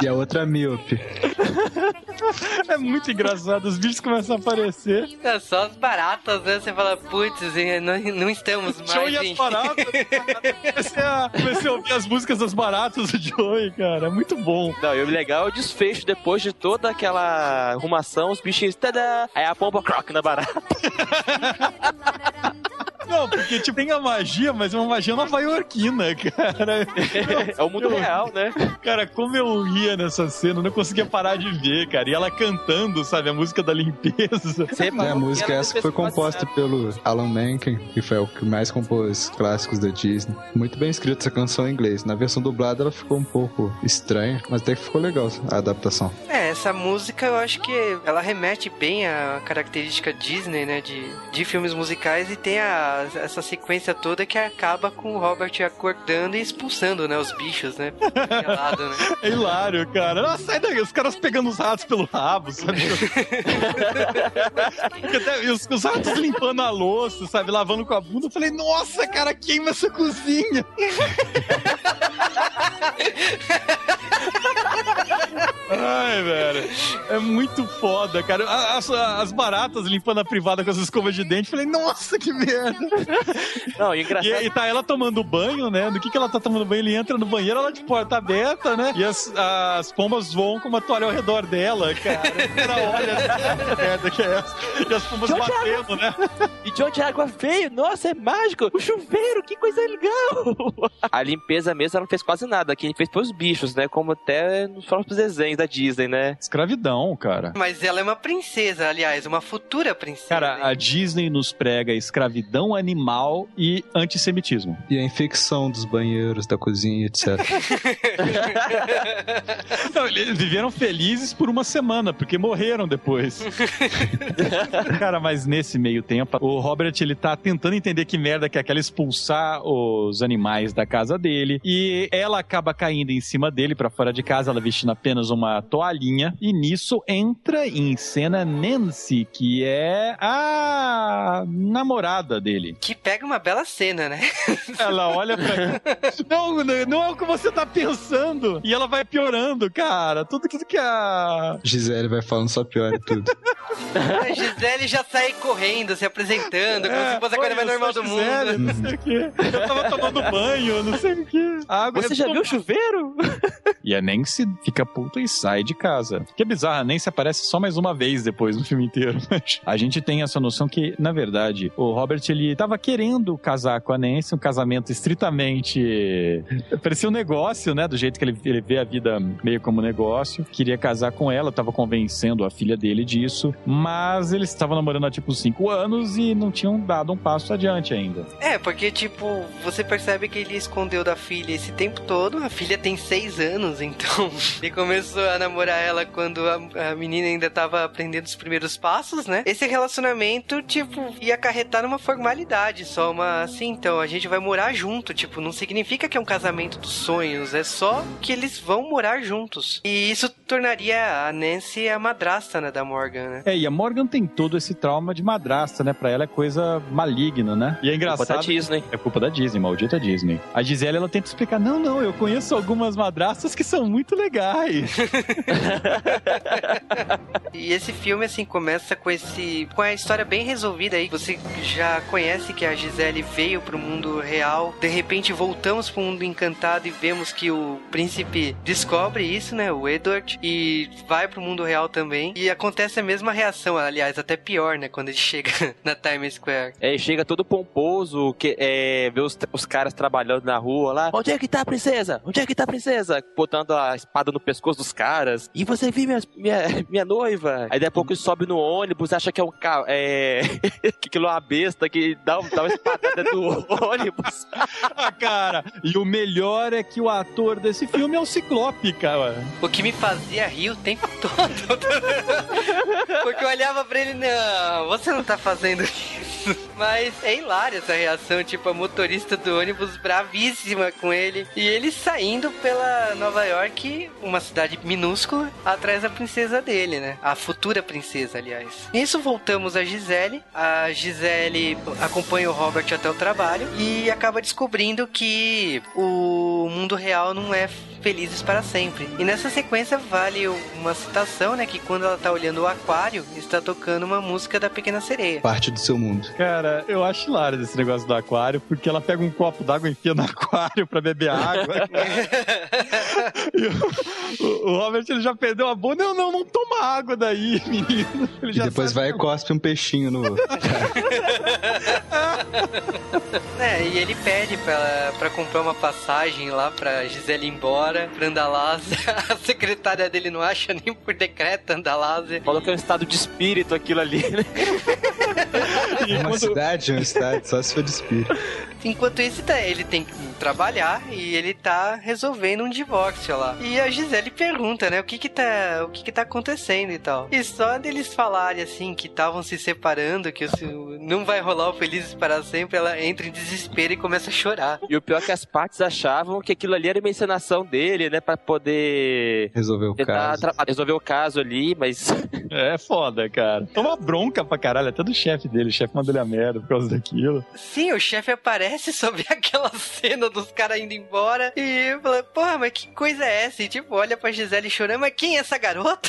E a outra míope. É muito engraçado. Os bichos começam a aparecer. É só as baratas, né? Você fala, putz, não, não estamos mais. Joey e as baratas. comecei, a, comecei a ouvir as músicas das baratas do Joey, cara. É muito bom. Não, e o legal é o desfecho depois de toda aquela arrumação, os bichinhos, tada! Aí a pomba croc na barata. Não, porque tipo, tem a magia, mas é uma magia nova-iorquina, cara. É o mundo real, né? Cara, como eu ria nessa cena, eu não conseguia parar de ver, cara. E ela cantando, sabe, a música da limpeza. Sempre É, a música essa que foi composta pelo Alan Menken, que foi o que mais compôs clássicos da Disney. Muito bem escrita essa canção em inglês. Na versão dublada ela ficou um pouco estranha, mas até que ficou legal a adaptação. É, essa música eu acho que ela remete bem à característica Disney, né? De, de filmes musicais e tem a, essa sequência toda que acaba com o Robert acordando e expulsando, né? Os bichos, né? Pelado, né? É hilário, cara. Nossa, sai daí, os caras pegando os ratos pelo rabo, sabe? Até- e os, os ratos limpando a louça, sabe? Lavando com a bunda. Eu falei, nossa, cara, queima essa cozinha. Ai, velho. É muito foda, cara. As, as baratas limpando a privada com as escovas de dente. Falei, nossa, que merda. Não, e engraçado. E, e tá ela tomando banho, né? Do que, que ela tá tomando banho? Ele entra no banheiro, ela de porta aberta, né? E as, as pombas voam com uma toalha ao redor dela, cara. Cara olha, que merda que é essa? E as pombas George batendo, né? E de onde a água veio? Nossa, é mágico! O chuveiro, que coisa legal! A limpeza mesmo ela não fez quase nada. Quem fez foi os bichos, né? Como até nos próprios desenhos da Disney, né? Escravidão, cara. Mas ela é uma princesa, aliás, uma futura princesa. Cara, a Disney nos prega escravidão animal e antissemitismo. E a infecção dos banheiros, da cozinha, etc. Não, eles viveram felizes por uma semana, porque morreram depois. Cara, mas nesse meio tempo, o Robert ele tá tentando entender que merda que é aquela expulsar os animais da casa dele. E ela acaba caindo em cima dele pra fora de casa, ela vestindo apenas uma toalhinha. E nisso entra em cena Nancy, que é a namorada dele. Que pega uma bela cena, né? Ela olha pra. Não, não é o que você tá pensando. E ela vai piorando, cara. Tudo que, que a. Gisele vai falando só pior e tudo. A Gisele já sai correndo, se apresentando, como se fosse a coisa É, "Oi, mais normal do Gisele, mundo. Não sei o quê. Eu tava tomando banho, não sei o quê. Água Você é já tão- viu o chuveiro? E a Nancy fica puta e sai de casa. Que é bizarro, nem se aparece só mais uma vez depois no filme inteiro. A gente tem essa noção que, na verdade, o Robert ele tava querendo casar com a Nancy, um casamento estritamente. parecia um negócio, né? Do jeito que ele, ele vê a vida meio como negócio. Queria casar com ela, tava convencendo a filha dele disso. Mas eles estavam namorando há tipo cinco anos e não tinham dado um passo adiante ainda. É, porque, tipo, você percebe que ele escondeu da filha esse tempo todo. A filha tem seis anos, então ele começou a namorar ela quando a, a menina ainda tava aprendendo os primeiros passos, né? Esse relacionamento, tipo, ia acarretar numa formalidade, só uma assim, então a gente vai morar junto. Tipo, não significa que é um casamento dos sonhos, é só que eles vão morar juntos. E isso tornaria a Nancy a madrasta, né, da Morgan, né? É, e a Morgan tem todo esse trauma de madrasta, né? Pra ela é coisa maligna, né? E é Culpa da engraçado. Disney. É culpa da Disney, maldita Disney. A Gisele, ela tenta explicar: não, não, eu conheço algumas madrastas que são muito legais. E esse filme, assim, começa com esse. com a história bem resolvida aí. Você já conhece que a Gisele veio pro mundo real. De repente voltamos pro mundo encantado e vemos que o príncipe descobre isso, né? O Edward. E vai pro mundo real também. E acontece a mesma reação, aliás, até pior, né? Quando ele chega na Times Square. É, chega todo pomposo, que, é, vê os, os caras trabalhando na rua lá. Onde é que tá a princesa? Onde é que tá a princesa? Botando a espada no pescoço dos caras. E você viu minha, minha, minha noiva? Aí daqui a pouco sobe no ônibus, acha que é um carro. É. que aquilo é uma besta que dá, um- dá uma espadada do ônibus. ah, cara, e o melhor é que o ator desse filme é o Ciclope, cara. O que me fazia rir o tempo todo. Porque eu olhava pra ele, não, você não tá fazendo isso. Mas é hilária essa reação, tipo, a motorista do ônibus bravíssima com ele. E ele saindo pela Nova York, uma cidade minúscula, atrás da princesa dele, né? A futura princesa, aliás. Nisso voltamos a Gisele. A Gisele acompanha o Robert até o trabalho e acaba descobrindo que o mundo real não é felizes para sempre. E nessa sequência vale uma citação, né? Que quando ela tá olhando o aquário, está tocando uma música da Pequena Sereia. Parte do seu mundo. Cara, eu acho hilário esse negócio do aquário, porque ela pega um copo d'água e enfia no aquário pra beber água. e o, o- Robert ele já perdeu a boa. Não, não, não toma água daí, menino. Ele E já depois vai e cospe um peixinho no. É, e ele pede pra, ela- pra comprar uma passagem lá pra Gisele ir embora, pra Andalásia. A secretária dele não acha nem por decreto Andalásia. Falou que é um estado de espírito aquilo ali, né? Uma quando- cidade, uma cidade, só se for de espírito. Enquanto isso, tá- ele tem que trabalhar e ele tá resolvendo um divórcio lá. E a Gisele pergunta, né, o que que tá, o que que tá acontecendo e tal. E só deles falarem assim que estavam se separando, que o- não vai rolar o Felizes para sempre, ela entra em desespero e começa a chorar. E o pior é que as partes achavam que aquilo ali era uma encenação dele, né? Pra poder Resolveu o caso. resolver o caso ali, mas É foda, cara. Toma bronca pra caralho, até do chefe dele. O chefe mandou ele a merda por causa daquilo. Sim, o chefe aparece sobre aquela cena dos caras indo embora e fala, porra, mas que coisa é essa? E tipo, olha pra Gisele chorando, mas quem é essa garota?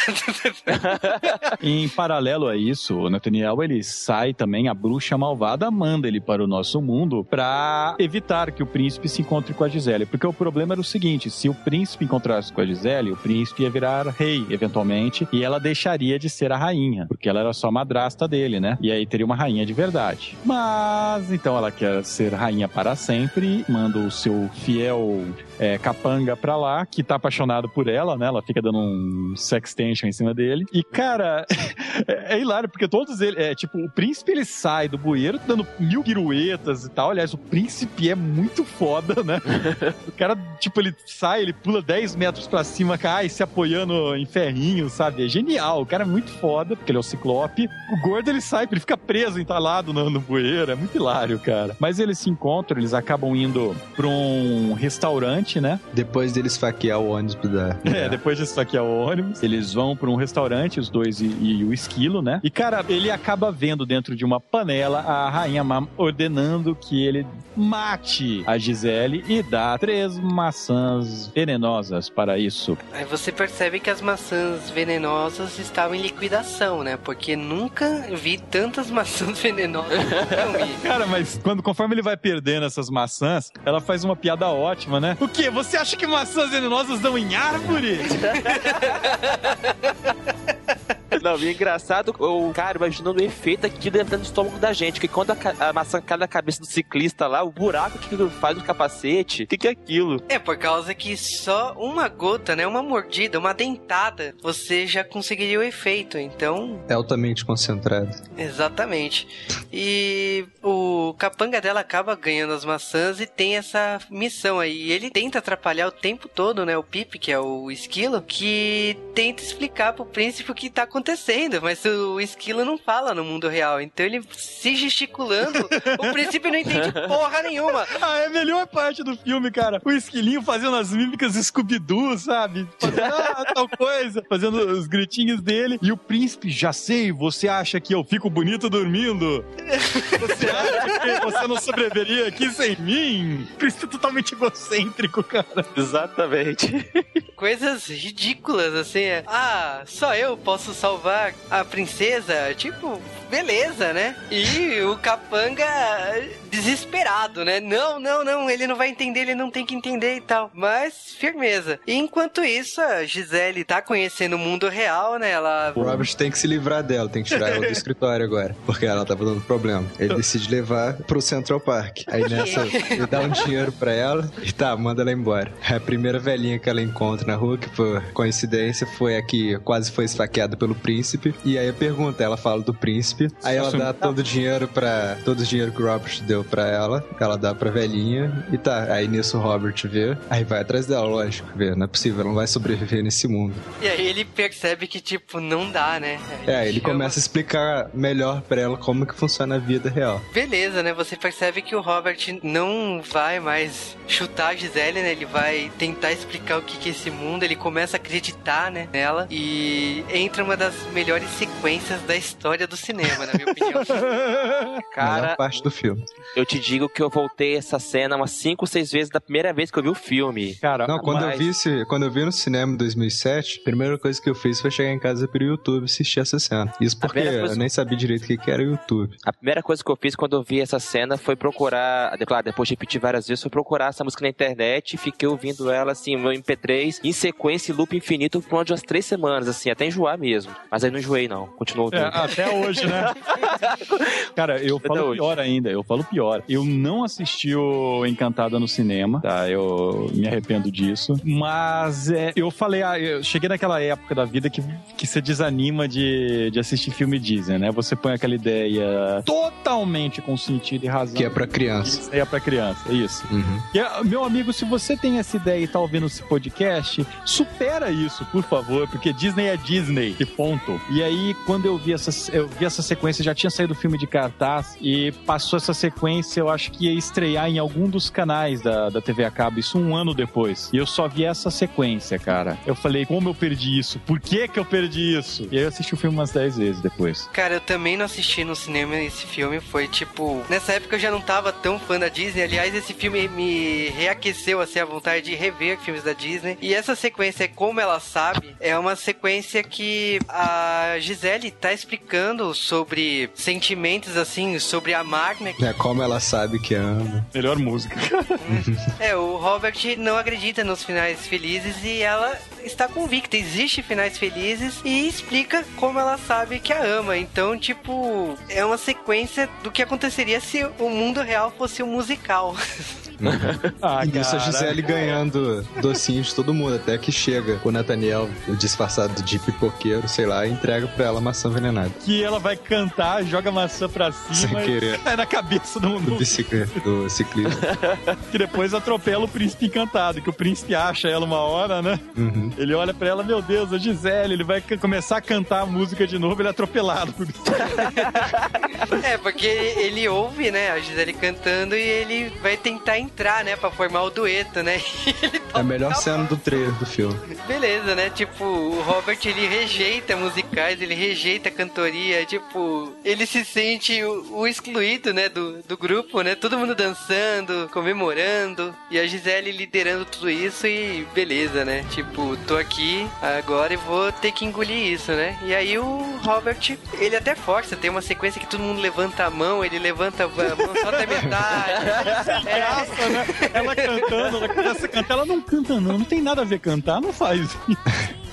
Em paralelo a isso, o Nathaniel ele sai também, a bruxa malvada manda ele para o nosso mundo pra evitar que o príncipe se encontre com a Gisele. Porque o problema era o seguinte: se o príncipe encontrasse com a Gisele, o príncipe ia virar rei, eventualmente, e ela deixaria de ser a rainha, porque ela era só madrasta dele, né? E aí teria uma rainha de verdade. Mas então ela quer ser rainha para sempre, manda o seu fiel é, capanga pra lá, que tá apaixonado por ela, né? Ela fica dando um sextension em cima dele. E, cara, é, é hilário, porque todos eles. É, tipo, o príncipe ele sai do bueiro dando mil piruetas e tal. Aliás, o príncipe é muito foda, né? o cara, tipo, ele sai, ele pula 10 metros pra cima, cai se apoiando em ferrinho, sabe? É genial. O cara é muito foda, porque ele é o ciclope. O gordo ele sai, ele fica preso, entalado no, no bueiro. É muito hilário, cara. Mas eles se encontram, eles acabam indo pra um restaurante, né? Depois dele esfaquear o ônibus da. É, depois aqui é o ônibus. Eles vão pra um restaurante, os dois e, e o esquilo, né? E, cara, ele acaba vendo dentro de uma panela a Rainha Má ordenando que ele mate a Gisele e dá três maçãs venenosas para isso. Aí você percebe que as maçãs venenosas estavam em liquidação, né? Porque nunca vi tantas maçãs venenosas. Cara, mas quando, conforme ele vai perdendo essas maçãs, ela faz uma piada ótima, né? O quê? Você acha que maçãs venenosas dão em árvore? Não, e é engraçado, o cara imaginando o efeito aqui dentro do estômago da gente. Que quando a, a maçã cai na cabeça do ciclista lá, o buraco que faz no capacete, o que, que é aquilo? É, por causa que só uma gota, né? Uma mordida, uma dentada, você já conseguiria o efeito. Então, É altamente concentrado. exatamente. E o capanga dela acaba ganhando as maçãs e tem essa missão aí. E ele tenta atrapalhar o tempo todo, né? O Pip, que é o esquilo, que tenta explicar pro príncipe o que tá acontecendo. Mas o esquilo não fala no mundo real. Então ele se gesticulando, o príncipe não entende porra nenhuma. Ah, é a melhor parte do filme, cara. O esquilinho fazendo as mímicas Scooby-Doo, sabe? Fazendo ah, tal coisa, fazendo os gritinhos dele. E o príncipe, já sei, você acha que eu fico bonito dormindo? Você acha que você não sobreviveria aqui sem mim? Príncipe totalmente egocêntrico, cara. Exatamente. coisas ridículas, assim. É, ah, só eu posso salvar a princesa? Tipo, beleza, né? E o capanga desesperado, né? Não, não, não, ele não vai entender, ele não tem que entender e tal. Mas, firmeza. E enquanto isso, a Gisele tá conhecendo o mundo real, né? Ela. O Robert tem que se livrar dela, tem que tirar ela do escritório agora, porque ela tava dando problema. Ele decide levar pro Central Park. Aí nessa, ele dá um dinheiro pra ela e tá, manda ela embora. É a primeira velhinha que ela encontra na rua, que por coincidência foi a que quase foi esfaqueada pelo príncipe. E aí a pergunta, ela fala do príncipe, aí ela dá todo o dinheiro para todo o dinheiro que o Robert deu pra ela, ela dá pra velhinha e tá. Aí nisso o Robert vê, aí vai atrás dela, lógico, vê, não é possível, ela não vai sobreviver nesse mundo. E aí ele percebe que, tipo, não dá, né? Aí É, ele chama- começa a explicar melhor pra ela como que funciona a vida real. Beleza, né? Você percebe que o Robert não vai mais chutar a Gisele, né? Ele vai tentar explicar o que que é esse mundo. Ele começa a acreditar, né? Nela. E entra uma das melhores sequências da história do cinema, na minha opinião. Melhor Cara, parte do filme. eu te digo que eu voltei essa cena umas 5, 6 vezes da primeira vez que eu vi o filme. Cara, Não, quando mas- eu vi esse, quando eu vi no cinema em 2007, a primeira coisa que eu fiz foi chegar em casa pelo YouTube e assistir essa cena. Isso porque coisa- eu nem sabia direito o que que era YouTube. A primeira coisa que eu fiz quando eu vi essa cena foi procurar, claro, depois de repetir várias vezes, foi procurar essa música na internet e fiquei ouvindo ela, assim, no MP3, em sequência, em loop infinito, por umas três semanas, assim, até enjoar mesmo. Mas aí não enjoei, não. Continuou É, até hoje, né? Cara, eu Até falo hoje. pior ainda, eu falo pior. Eu não assisti o Encantada no cinema, tá? Eu me arrependo disso. Mas é, eu falei, ah, eu cheguei naquela época da vida que, que você desanima de, de assistir filme Disney, né? Você põe aquela ideia totalmente com sentido e razão. Que é pra criança. É pra criança, é isso. Uhum. E, ah, meu amigo, se você tem essa ideia e tá ouvindo esse podcast, supera isso, por favor, porque Disney é Disney, e ponto. E aí, quando eu vi essa, eu vi essa sequência, já tinha saído o filme de cartaz e passou essa sequência, eu acho que ia estrear em algum dos canais da, da TV a cabo, isso um ano depois. E eu só vi essa sequência, cara. Eu falei, como eu perdi isso? Por que que eu perdi isso? E aí eu assisti o filme umas 10 vezes depois. Cara, eu também não assisti no cinema esse filme. Foi tipo. Nessa época eu já não tava tão fã da Disney. Aliás, esse filme me reaqueceu assim, a vontade de rever filmes da Disney. E essa sequência, como ela sabe, é uma sequência que a Gisele tá explicando sobre sentimentos, assim, sobre amar, né? É como ela sabe que ama. Melhor música. É, o Robert não acredita nos finais felizes e ela está convicta. Existe finais felizes e explica como ela sabe que a ama. Então, tipo, é uma sequência do que aconteceria se o mundo real fosse um musical. Ah, e nisso a. Gisele ganhando docinhos de todo mundo, até que chega o Nathaniel, disfarçado de pipoqueiro, sei lá, e entrega pra ela maçã envenenada. que ela vai cantar, joga maçã pra cima Sem e querer. cai na cabeça do, Do do bicicleta, do ciclismo. que depois atropela o príncipe encantado, que o príncipe acha ela uma hora, né? Uhum. Ele olha pra ela, meu Deus, a Gisele, ele vai começar a cantar a música de novo, ele é atropelado. por- é, porque ele ouve, né, a Gisele cantando e ele vai tentar entrar, né, pra formar o dueto, né? Ele É a melhor cena do trailer do filme. Beleza, né? Tipo, o Robert ele rejeita musicais, ele rejeita cantoria, tipo, ele se sente o, o excluído, né, do, do grupo, né? Todo mundo dançando, comemorando, e a Gisele liderando tudo isso e beleza, né? Tipo, tô aqui agora e vou ter que engolir isso, né? E aí o Robert, ele até força, tem uma sequência que todo mundo levanta a mão, ele levanta a mão só até metade. É, Graça, né? Ela cantando, ela começa a cantar, ela não canta não, não tem nada a ver cantar, não faz.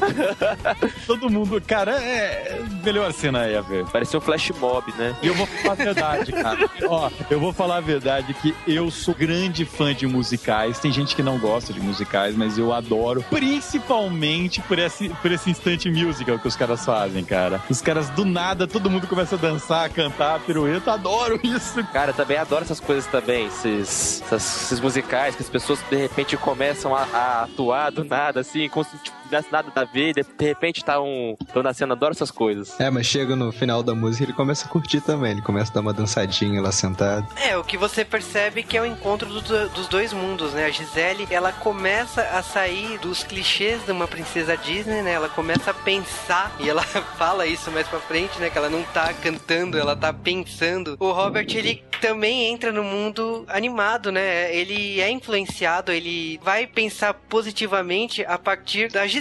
Todo mundo, cara, é melhor cena aí a. Parecia um flash mob, né? E eu vou falar a verdade, cara. Ó, eu vou falar a verdade que eu sou grande fã de musicais. Tem gente que não gosta de musicais, mas eu adoro, principalmente por esse, por esse instante musical que os caras fazem, cara. Os caras do nada, todo mundo começa a dançar, a cantar, pirueta. Adoro isso. Cara, também adoro essas coisas também, esses, essas- esses musicais que as pessoas de repente começam a, a atuar do nada, assim, como se tipo, tivesse nada a ver, de, de repente tá um. Tô na cena, adoro essas coisas. É, mas chega no final da música ele começa a curtir também. Ele começa a dar uma dançadinha lá sentado. É, o que você percebe que é o encontro do- dos dois mundos, né? A Gisele, ela começa a sair dos clichês de uma princesa Disney, né? Ela começa a pensar, e ela fala isso mais pra frente, né? Que ela não tá cantando, ela tá pensando. O Robert, ele também entra no mundo animado, né? Ele é influenciado, ele vai pensar positivamente a partir da Gisele.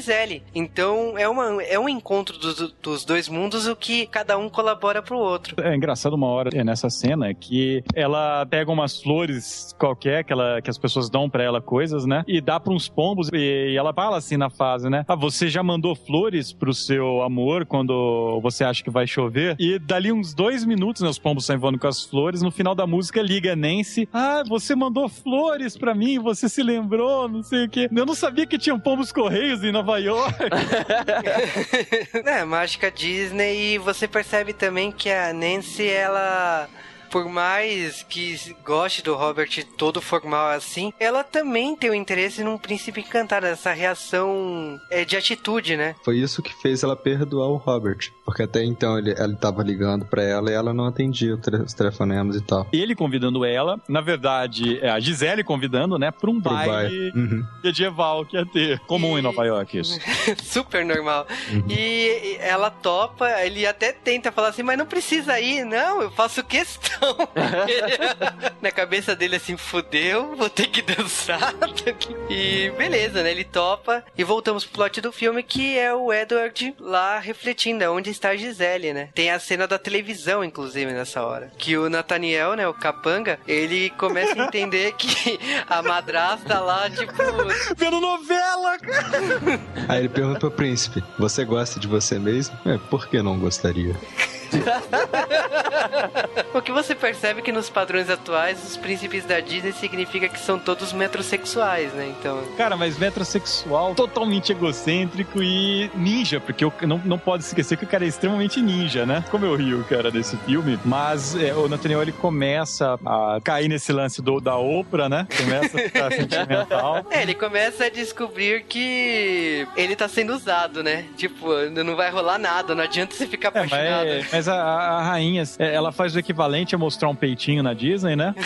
Então, é, uma, é um encontro dos, dos dois mundos, o que cada um colabora pro outro. É engraçado uma hora é nessa cena que ela pega umas flores qualquer que, ela, que as pessoas dão pra ela coisas, né? E dá pra uns pombos e, e ela fala assim na fase, né? Ah, você já mandou flores pro seu amor quando você acha que vai chover? E dali uns dois minutos, né? Os pombos saem voando com as flores. No final da música liga Nancy. Ah, você mandou flores pra mim, você se lembrou, não sei o quê. Eu não sabia que tinham pombos correios em Nova York. É, mágica Disney e você percebe também que a Nancy, ela. Por mais que goste do Robert todo formal assim, ela também tem o interesse num príncipe encantado, essa reação é, de atitude, né? Foi isso que fez ela perdoar o Robert. Porque até então ele, ele tava ligando pra ela e ela não atendia os tele- os telefonemas e tal. Ele convidando ela, na verdade, é a Gisele convidando, né, pra um Pro baile baile. Uhum. medieval que ia ter. Comum em Nova York, isso. Super normal. E ela topa, ele até tenta falar assim, mas não precisa ir, não, eu faço questão. Na cabeça dele assim, fudeu, vou ter que dançar. e beleza, né? Ele topa. E voltamos pro plot do filme, que é o Edward lá refletindo, é onde está a Gisele, né? Tem a cena da televisão, inclusive, nessa hora. Que o Nathaniel, né, o capanga, ele começa a entender que a madrasta lá, tipo, Vendo novela, cara! Aí ele pergunta pro príncipe: Você gosta de você mesmo? É, por que não gostaria? O que você percebe que nos padrões atuais, os príncipes da Disney significa que são todos metrosexuais, né? Então. Cara, mas metrosexual, totalmente egocêntrico e ninja, porque eu não, não pode esquecer que o cara é extremamente ninja, né? Como eu rio, cara, desse filme. Mas é, o Nathaniel, ele começa a cair nesse lance do, da Oprah, né? Começa a ficar sentimental. É, ele começa a descobrir que ele tá sendo usado, né? Tipo, não vai rolar nada, não adianta você ficar É, apaixonado. mas, mas a, a rainha, é, ela faz o equivalente a mostrar um peitinho na Disney, né?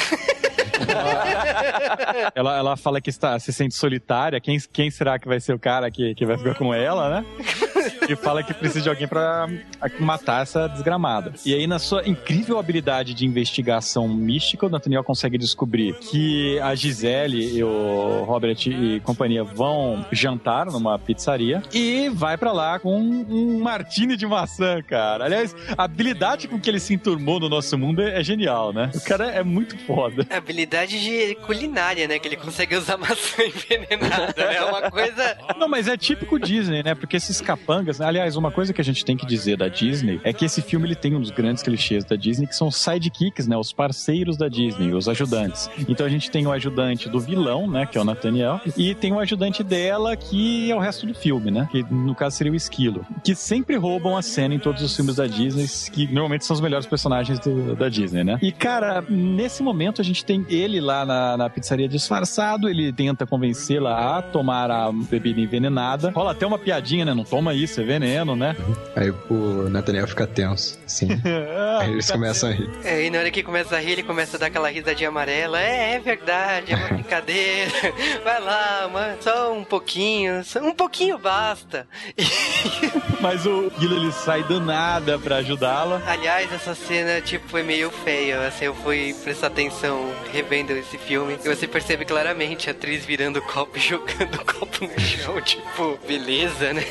ela, ela fala que está, se sente solitária. Quem, quem será que vai ser o cara que, que vai ficar com ela, né? E fala que precisa de alguém pra matar essa desgramada. E aí, na sua incrível habilidade de investigação mística, o Nathaniel consegue descobrir que a Gisele e o Robert e companhia vão jantar numa pizzaria e vai pra lá com um martini de maçã, cara. Aliás, a habilidade com que ele se enturmou no nosso mundo é, é genial, né? O cara é muito foda. É Habilidade de culinária, né? Que ele consegue usar maçã envenenada, né? É uma coisa. Não, mas é típico Disney, né? Porque esses capangas. Aliás, uma coisa que a gente tem que dizer da Disney é que esse filme ele tem um dos grandes clichês da Disney, que são os sidekicks, né? Os parceiros da Disney, os ajudantes. Então a gente tem o ajudante do vilão, né? Que é o Nathaniel, e tem o ajudante dela, que é o resto do filme, né? Que no caso seria o Esquilo. Que sempre roubam a cena em todos os filmes da Disney, que normalmente são os melhores personagens do- da Disney, né? E, cara, nesse momento a gente tem ele lá na, na pizzaria disfarçado, ele tenta convencê-la a tomar a bebida envenenada. Rola até uma piadinha, né? Não toma isso, é veneno, né? Aí o Nathaniel fica tenso, sim. Aí eles começam a rir. É, e na hora que começa a rir, ele começa a dar aquela risadinha amarela. É, é verdade, é uma brincadeira. Vai lá, mano, só um pouquinho, só um pouquinho basta. Mas o Gila ele sai do nada pra ajudá-la. Aliás, essa cena, tipo, foi meio feia. Assim, eu fui prestar atenção revendo esse filme. E você percebe claramente a atriz virando o copo e jogando o copo no chão. Tipo, beleza, né?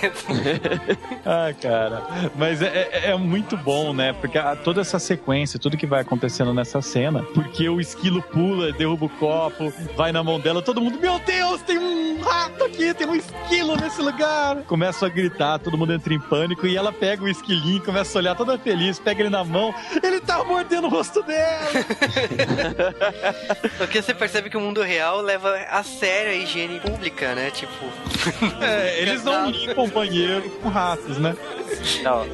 Ah, cara. Mas é, é- é muito bom, né? Porque toda essa sequência, tudo que vai acontecendo nessa cena, porque o esquilo pula, derruba o copo, vai na mão dela, todo mundo, meu Deus, tem um rato aqui, tem um esquilo nesse lugar. Começa a gritar, todo mundo entra em pânico e ela pega o esquilinho, começa a olhar toda feliz, pega ele na mão, ele tá mordendo o rosto dela. Porque você percebe que o mundo real leva a sério a higiene pública, né? Tipo. É, eles não limpam o banheiro com ratos, né? Não.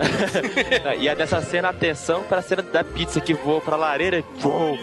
e é dessa cena, atenção pra cena da pizza que voa pra lareira. Voa.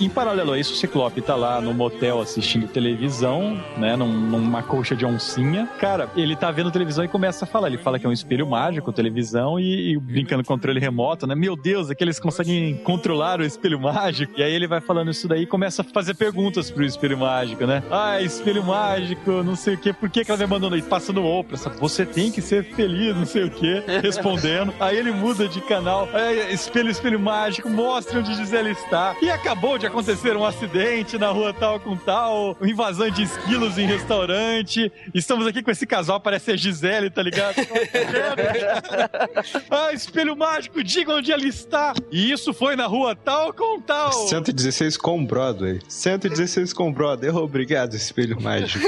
Em paralelo a isso, o Ciclope tá lá no motel assistindo televisão, né? num- numa colcha de oncinha. Cara, ele tá vendo televisão e começa a falar. Ele fala que é um espelho mágico, televisão, e, e brincando com controle remoto, né? Meu Deus, é que eles conseguem controlar o espelho mágico. E aí ele vai falando isso daí e começa a fazer perguntas pro espelho mágico, né? Ah, espelho mágico, não sei o quê, por que, que ela me abandonou? E passando Oprah, sabe? Você tem que ser feliz, não sei o quê, respondendo. Aí ele muda de canal. É, espelho, espelho mágico, mostra onde Gisele está. E acabou de acontecer um acidente na rua tal com tal, invasão de esquilos em restaurante. Estamos aqui com esse casal, parece a Gisele, tá ligado? ah, espelho mágico, diga onde ela está. E isso foi na rua tal com tal. 116 com Broadway. 116 com Broadway. Obrigado, espelho mágico.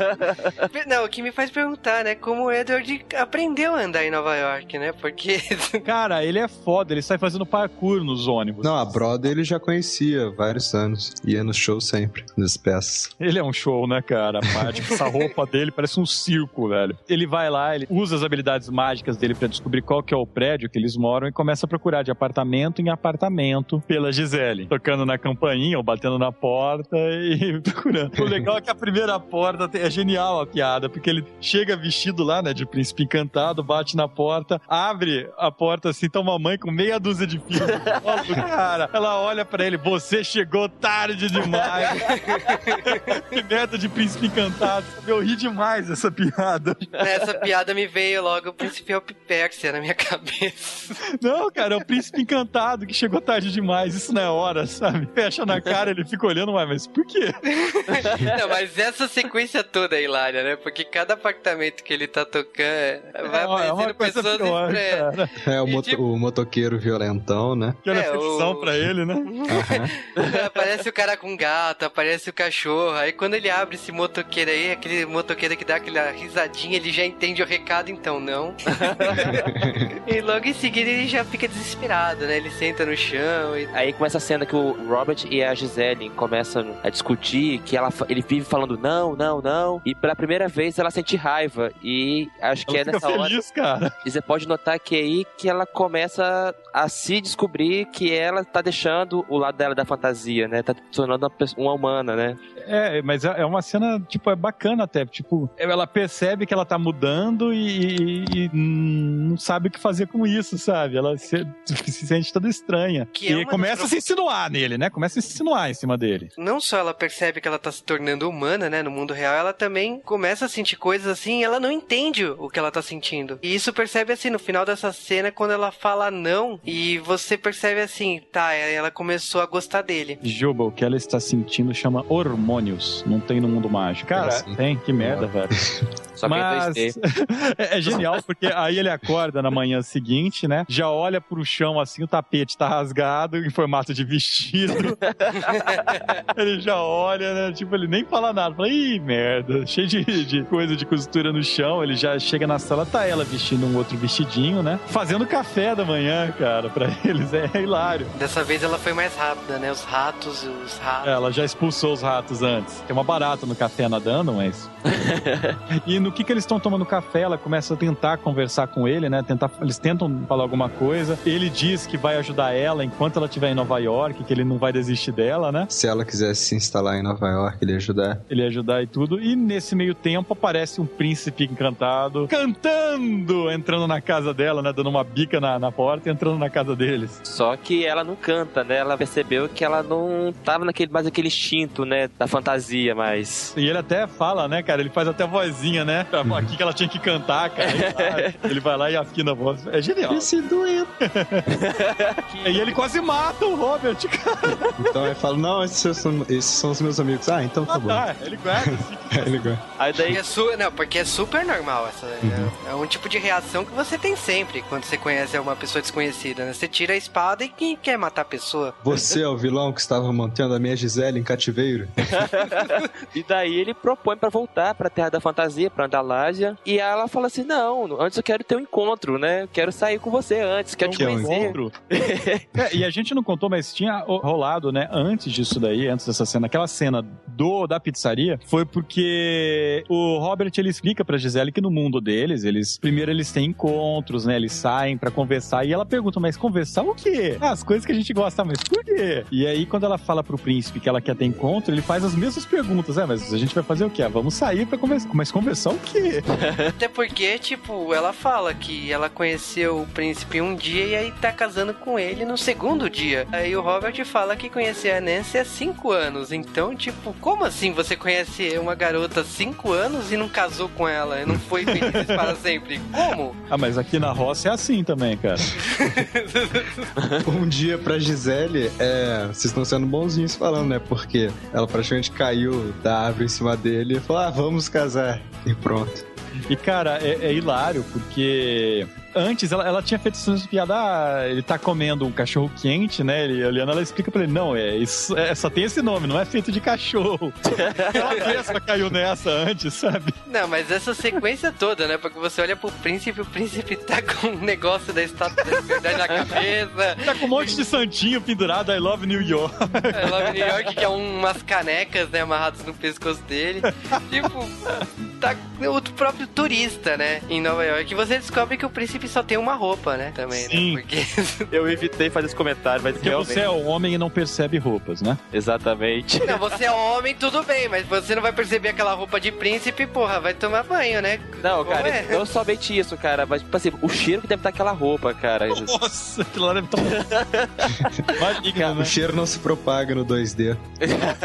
Não, o que me faz perguntar, né? Como o Edward aprendeu a andar em Nova York, né? Porque. Cara, ele é foda, ele sai fazendo parkour nos ônibus. Não, a Broadway ele já conhecia há vários anos. Ia no show sempre, nas peças. Ele é um show, né, cara? Mágico. Essa roupa dele parece um circo, velho. Ele vai lá, ele usa as habilidades mágicas dele pra descobrir qual que é o prédio que eles moram e começa a procurar de apartamento em apartamento pela Gisele. Tocando na campainha ou batendo na porta e procurando. O legal é que a primeira porta é genial a piada, porque ele chega vestido lá, né, de príncipe encantado, bate na porta, abre a porta assim, tá uma mãe com meia dúzia de filhos. Cara, ela olha pra ele, você chegou tarde demais. que merda de príncipe encantado. Eu ri demais essa piada. Nessa piada me veio logo o Príncipe Pérsia na minha cabeça. Não, cara, é o príncipe encantado que chegou tarde demais. Isso não é hora, sabe? Fecha na cara, ele fica olhando, ué, mas por quê? Não, mas essa sequência toda é hilária, né? Porque cada apartamento que ele tá tocando vai É uma- é uma aparecendo coisa pessoas pior, cara. É o, moto- tipo- o motoqueiro violentão, né? Que era É, ficção o- pra ele, né? Aham. Aparece o cara com gato, aparece o cachorro. Aí quando ele abre esse motoqueiro aí, aquele motoqueiro que dá aquela risadinha, ele já entende o recado, então não. e logo em seguida ele já fica desesperado, né? Ele senta no chão e. Aí começa a cena que o Robert e a Gisele começam a discutir, que ela, ele vive falando não, não, não. E pela primeira vez ela sente raiva. E acho que Ela é fica nessa hora. feliz, cara. E você pode notar que é aí que ela começa a se descobrir que ela tá deixando o lado dela da fantasia, né? Tá se tornando uma, pessoa- uma humana, né? É, mas é é uma cena, tipo, é bacana até. Tipo, ela percebe que ela tá mudando e, e- e não sabe o que fazer com isso, sabe? Ela se, se sente toda estranha. Que é e das começa a se insinuar nele, né? Começa a se insinuar em cima dele. Não só ela percebe que ela tá se tornando humana, né, no mundo real, ela também começa a sentir coisas assim, e ela não entende o que ela tá sentindo. E isso percebe assim no final dessa cena quando ela fala não e você percebe assim, tá, ela começou a gostar dele. Juba, o que ela está sentindo chama hormônios. Não tem no mundo mágico. Cara, Assim. tem, que merda, velho. Só que Mas 2D. é, é genial, porque aí ele acorda na manhã seguinte, né? Já olha pro chão assim, o tapete tá rasgado em formato de vestido. ele já olha, né? Tipo, ele nem fala nada. Fala, ih, merda, cheio de, de coisa de costura no chão. Ele já chega na sala tá ela vestindo um outro vestidinho, né? Fazendo café da manhã, cara, pra eles. É, hilário. Dessa vez ela foi mais rápida, né? Os ratos, os ratos. Ela já expulsou os ratos antes. Tem uma barata no café nadando, mas. e no que, que eles estão tomando café, ela começa a tentar conversar com ele, né? Tentar, eles tentam falar alguma coisa. Ele diz que vai ajudar ela enquanto ela estiver em Nova York, que ele não vai desistir dela, né? Se ela quisesse se instalar em Nova York, ele ia ajudar. Ele ia ajudar e tudo. E nesse meio tempo aparece um príncipe encantado cantando, entrando na casa dela, né? Dando uma bica na, na porta e entrando na casa deles. Só que ela não canta, né? Ela percebeu que ela não tava naquele, mais aquele instinto, né? Da fantasia, mas. E ele até fala, né, cara? Ele faz até vozinha, né? Aqui que ela tinha que cantar, cara. Ele vai, ele vai lá e afina a voz. É genial. Esse doente. E ele quase mata o Robert, cara. Então ele fala, não, esses são, esses são os meus amigos. Ah, então tá bom. Ah, ele guarda assim. É, ele gosta. Aí daí é su... Não, porque é super normal essa. É, é um tipo de reação que você tem sempre quando você conhece uma pessoa desconhecida, né? Você tira a espada e quem quer matar a pessoa? Você é o vilão que estava mantendo a minha Gisele em cativeiro? E daí ele propõe pra voltar pra Terra da Fantasia, pra Andalásia. E ela fala assim: Não, antes eu quero ter um encontro, né? Eu quero sair com você antes, quero te Que é um conhecer. Encontro. É, e a gente não contou, mas tinha rolado, né, antes disso daí, antes dessa cena, aquela cena do da pizzaria, foi porque o Robert ele explica pra Gisele que no mundo deles, eles primeiro eles têm encontros, né, eles saem pra conversar e ela pergunta, mas conversar o quê? Ah, as coisas que a gente gosta, mas por quê? E aí quando ela fala pro príncipe que ela quer ter encontro, ele faz as mesmas perguntas, é, mas a gente vai fazer o quê? Ah, vamos sair pra conversar. Mas conversar o quê? Até porque, tipo, ela fala que ela conheceu o príncipe um dia e aí tá casando com ele no segundo dia. Aí o Robert fala que conhecia a Nancy há cinco anos. Então, tipo, como assim você conhece uma garota há cinco anos e não casou com ela? E não foi feliz para sempre? Como? Ah, mas aqui na roça é assim também, cara. Um dia pra Gisele, é, vocês estão sendo bonzinhos falando, né? Porque ela praticamente caiu da árvore em cima dele e falou: ah, vamos casar. E pronto. E, cara, é, é hilário, porque antes ela, ela tinha feito essa piada, ah, ele tá comendo um cachorro quente, né? Ele, olhando, ela explica pra ele, não, é, isso, é, só tem esse nome, não é feito de cachorro. ela mesma caiu nessa antes, sabe? Não, mas essa sequência toda, né? Porque você olha pro príncipe, o príncipe tá com um negócio da estátua da liberdade na cabeça. Tá com um monte de santinho pendurado, I love New York. É, lá em New York, que é um- umas canecas, né, amarradas no pescoço dele. tipo, tá o próprio turista, né, em Nova York. E você descobre que o príncipe só tem uma roupa, né, também, Sim. né? Porque... Eu evitei fazer esse comentário, mas Porque realmente. você é um homem e não percebe roupas, né? Exatamente. Não, você é homem, tudo bem, mas você não vai perceber aquela roupa de príncipe, porra, vai tomar banho, né? Não, cara, Como é? não somente isso, cara, mas, tipo assim, o cheiro que deve estar aquela roupa, cara. Nossa, aquilo lá deve estar... Imagina, né? O cheiro não se propaga no 2D.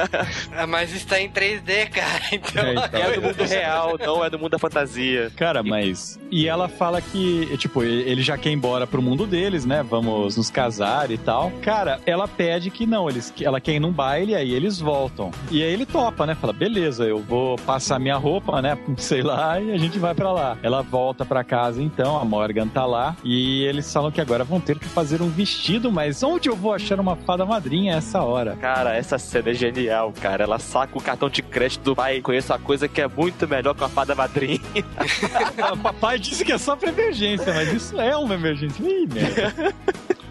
Ah, Mas está em 3D, cara, então... É, então. É do mundo real, não é do mundo da fantasia. Cara, mas. E ela fala que, tipo, ele já quer ir embora pro mundo deles, né? Vamos nos casar e tal. Cara, ela pede que não, eles, ela quer ir num baile, aí eles voltam. E aí ele topa, né? Fala, beleza, eu vou passar minha roupa, né? Sei lá, e a gente vai pra lá. Ela volta pra casa então, a Morgan tá lá. E eles falam que agora vão ter que fazer um vestido, mas onde eu vou achar uma fada madrinha essa hora? Cara, essa cena é genial, cara. Ela saca o cartão de crédito do pai. Conheço uma coisa que é muito melhor que uma fada madrinha. O papai disse que é só pra emergência, mas isso é uma emergência. Ih, merda.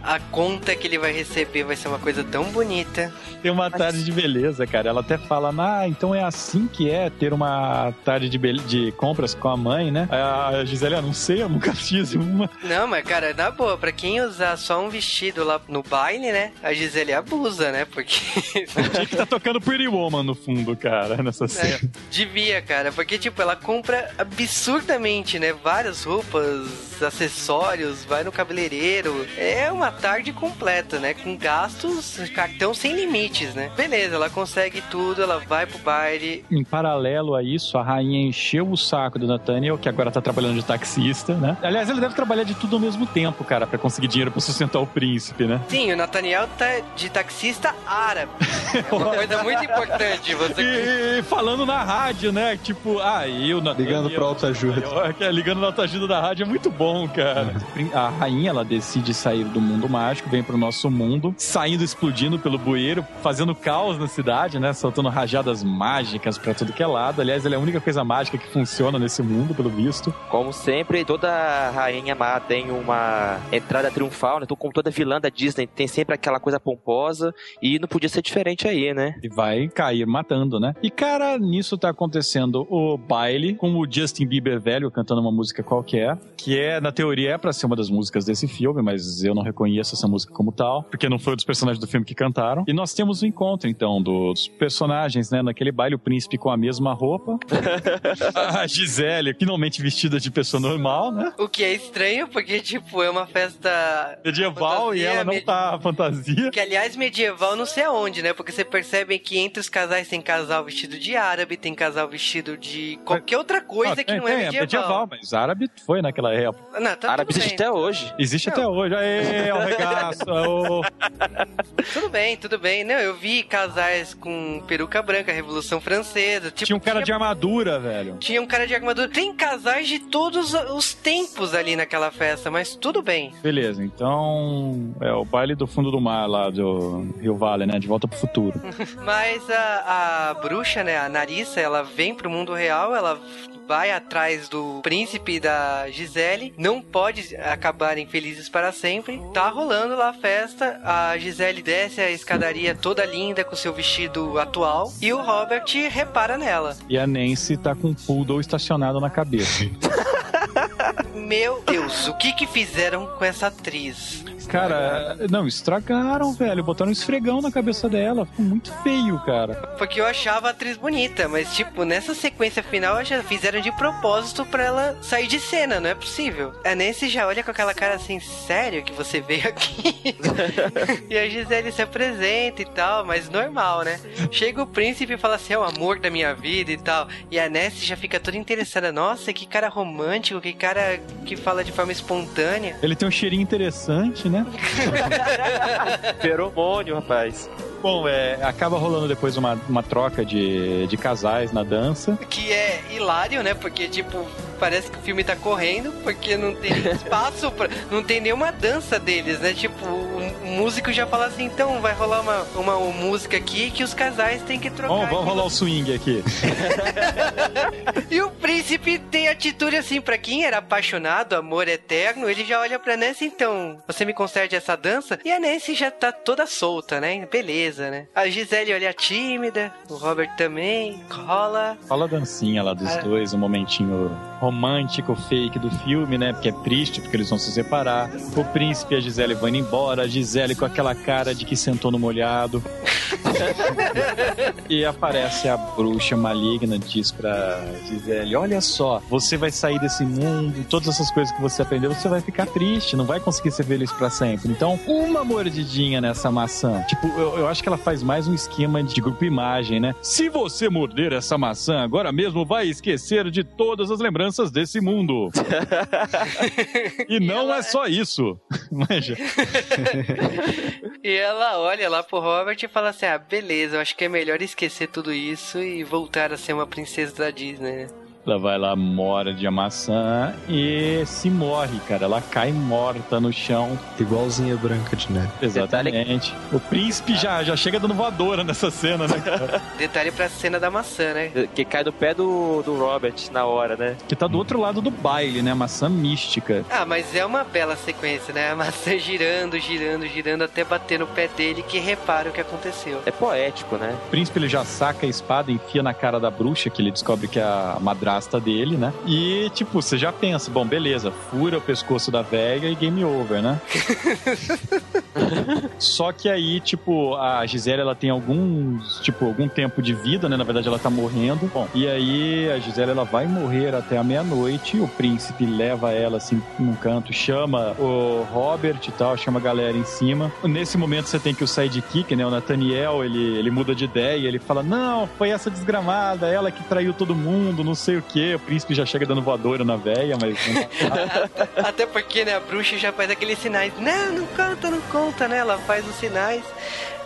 A conta que ele vai receber vai ser uma coisa tão bonita. Tem uma tarde de beleza, cara. Ela até fala, ah, então é assim que é ter uma tarde de, bele- de compras com a mãe, né? A Gisele, eu não sei, eu nunca fiz uma. Não, mas cara, na boa, pra quem usar só um vestido lá no baile, né? A Gisele abusa, né? Porque. Tinha que tá tocando Pretty Woman no fundo, cara, nessa É, cena. devia, cara, porque tipo, ela compra absurdamente, né? Várias roupas, acessórios, vai no cabeleireiro. É uma tarde completa, né? Com gastos, cartão sem limites, né? Beleza, ela consegue tudo, ela vai pro baile. Em paralelo a isso, a rainha encheu o saco do Nathaniel, que agora tá trabalhando de taxista, né? Aliás, ele deve trabalhar de tudo ao mesmo tempo, cara, pra conseguir dinheiro pra sustentar o príncipe, né? Sim, o Nathaniel tá de taxista árabe. É uma coisa muito importante. Você E, e falando na rádio, né? Tipo, ah, eu na Ligando pra autoajuda. É, Ligando na autoajuda da rádio é muito bom, cara. A rainha, ela decide sair do mundo mundo mágico, vem pro nosso mundo, saindo, explodindo pelo bueiro, fazendo caos na cidade, né? Soltando rajadas mágicas pra tudo que é lado. Aliás, ele é a única coisa mágica que funciona nesse mundo, pelo visto. Como sempre, toda rainha má tem uma entrada triunfal, né? Então, como toda vilã da Disney, tem sempre aquela coisa pomposa e não podia ser diferente aí, né? E vai cair matando, né? E, cara, nisso tá acontecendo o baile com o Justin Bieber velho cantando uma música qualquer, que é, na teoria, é pra ser uma das músicas desse filme, mas eu não reconheço essa música como tal, porque não foi um dos personagens do filme que cantaram. E nós temos o encontro, então, dos personagens, né? Naquele baile, o príncipe com a mesma roupa, a Gisele finalmente vestida de pessoa normal, né? O que é estranho, porque, tipo, é uma festa Medieval e Fantasia, ela não medi- tá fantasia. Que, aliás, medieval não sei aonde, né? Porque você percebe que entre os casais tem casal vestido de árabe, tem casal vestido de qualquer outra coisa Ah, que tem, não é tem, medieval. mas árabe foi naquela época. Não, tá Árabe existe até hoje. Existe Não. até hoje. Aê, o regaço. ô. Tudo bem, tudo bem. Não, eu vi casais com peruca branca, Revolução Francesa. Tipo, Tinha um cara de armadura, velho. Tinha um cara de armadura. Tem casais de todos os tempos ali naquela festa, mas tudo bem. Beleza, então é o baile do fundo do mar lá do Rio Vale, né? De volta pro futuro. Mas a, a bruxa, né, a Narissa, ela vem pro mundo real, ela vai atrás do príncipe da Gisele, não pode acabarem felizes para sempre. Tá rolando lá a festa, a Gisele desce a escadaria toda linda com seu vestido atual e o Robert repara nela. E a Nancy tá com um poodle estacionado na cabeça. Meu Deus, o que que fizeram com essa atriz? Cara, não, estragaram, velho. Botaram um esfregão na cabeça dela. Ficou muito feio, cara. Porque eu achava a atriz bonita, mas tipo, nessa sequência final já fizeram de propósito pra ela sair de cena, não é possível. A Nancy já olha com aquela cara assim, sério que você veio aqui? e a Gisele se apresenta e tal, mas normal, né? Chega o príncipe e fala assim, é o amor da minha vida e tal. E a Nancy já fica toda interessada, nossa, que cara romântico, que cara que fala de forma espontânea. Ele tem um cheirinho interessante, né? Feromônio, rapaz. Bom, é, acaba rolando depois uma, uma troca de, de casais na dança. Que é hilário, né? Porque, tipo, parece que o filme tá correndo, porque não tem espaço, pra, não tem nenhuma dança deles, né? Tipo, o, músico já fala assim, então vai rolar uma, uma, música aqui que os casais têm que trocar. Vamos, vamos rolar o swing aqui. E o príncipe tem atitude assim, pra quem era apaixonado, amor eterno, ele já olha pra Nancy, então, você me concede essa dança? E a Nancy já tá toda solta, né? Beleza, né? A Gisele olha tímida, o Robert também, cola. Fala a dancinha lá dos Ah. dois, um momentinho romântico, fake do filme, né? Porque é triste, porque eles vão se separar. O príncipe e a Gisele vão indo embora, a Gisele com aquela cara de que sentou no molhado. e aparece a bruxa maligna, diz pra Gisele: Olha só, você vai sair desse mundo, todas essas coisas que você aprendeu, você vai ficar triste, não vai conseguir ser feliz pra sempre. Então, uma mordidinha nessa maçã. Tipo, eu, eu acho que ela faz mais um esquema de grupo imagem, né? Se você morder essa maçã agora mesmo, vai esquecer de todas as lembranças desse mundo. e não é só isso. Manja. E ela olha lá pro Robert e fala assim: Ah, beleza, eu acho que é melhor esquecer tudo isso e voltar a ser uma princesa da Disney, né? Ela vai lá, morde a maçã e se morre, cara. Ela cai morta no chão. Igualzinha Branca de Neve. Exatamente. O príncipe já, já chega dando voadora nessa cena, né? cara? Detalhe pra cena da maçã, né? Que cai do pé do, do Robert na hora, né? que tá do outro lado do baile, né? Maçã mística. Ah, mas é uma bela sequência, né? A maçã girando, girando, girando até bater no pé dele que repara o que aconteceu. É poético, né? O príncipe ele já saca a espada, enfia na cara da bruxa, que ele descobre que é a madrasta dele, né? E, tipo, você já pensa, bom, beleza, fura o pescoço da velha e game over, né? Só que aí, tipo, a Gisele, ela tem alguns, tipo, algum tempo de vida, né? Na verdade, ela tá morrendo. Bom, e aí a Gisele, ela vai morrer até a meia-noite. O príncipe leva ela, assim, num canto, chama o Robert e tal, chama a galera em cima. Nesse momento, você tem que o sidekick, né? O Nathaniel, ele, ele muda de ideia. Ele fala, não, foi essa desgramada, ela que traiu todo mundo, não sei o quê. O príncipe já chega dando voadora na véia, mas... Até porque, né, a bruxa já faz aqueles sinais. Não, não conta, não conta, né? Ela faz os sinais.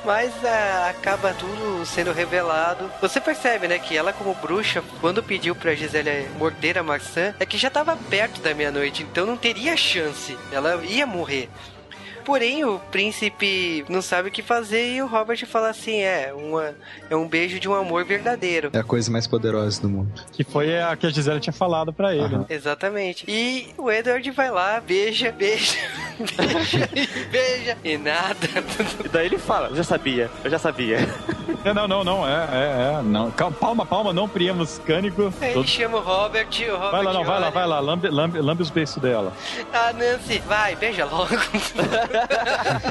Mas ah, acaba tudo sendo revelado. Você percebe, né, que ela como bruxa, quando pediu pra Gisele morder a maçã, é que já tava perto da meia-noite, então não teria chance. Ela ia morrer. Porém, o príncipe não sabe o que fazer e o Robert fala assim: é, uma, é um beijo de um amor verdadeiro. É a coisa mais poderosa do mundo. Que foi a que a Gisele tinha falado pra ele. Né? Exatamente. E o Edward vai lá, beija, beija, beija e beija. E nada. E daí ele fala, eu já sabia, eu já sabia. É, Não, não, não, é, é, é. Não. Calma, Palma, palma, não priemos cânico. Aí ele Todo- chama o Robert, o Robert. Vai lá, não, vai lá, vai lá, lambe, lambe, lambe os beiços dela. Ah, Nancy, vai, beija logo.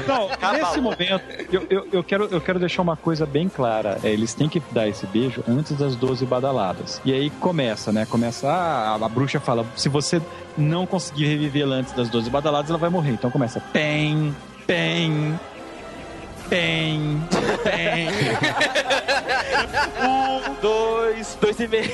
Não, nesse momento, eu, eu, eu, quero, eu quero deixar uma coisa bem clara. É, eles têm que dar esse beijo antes das 12 badaladas. E aí começa, né? Começa, ah, a, a bruxa fala, se você não conseguir revivê-la antes das 12 badaladas, ela vai morrer. Então começa, pem, pem, pem, pem. Um, dois, dois e meio.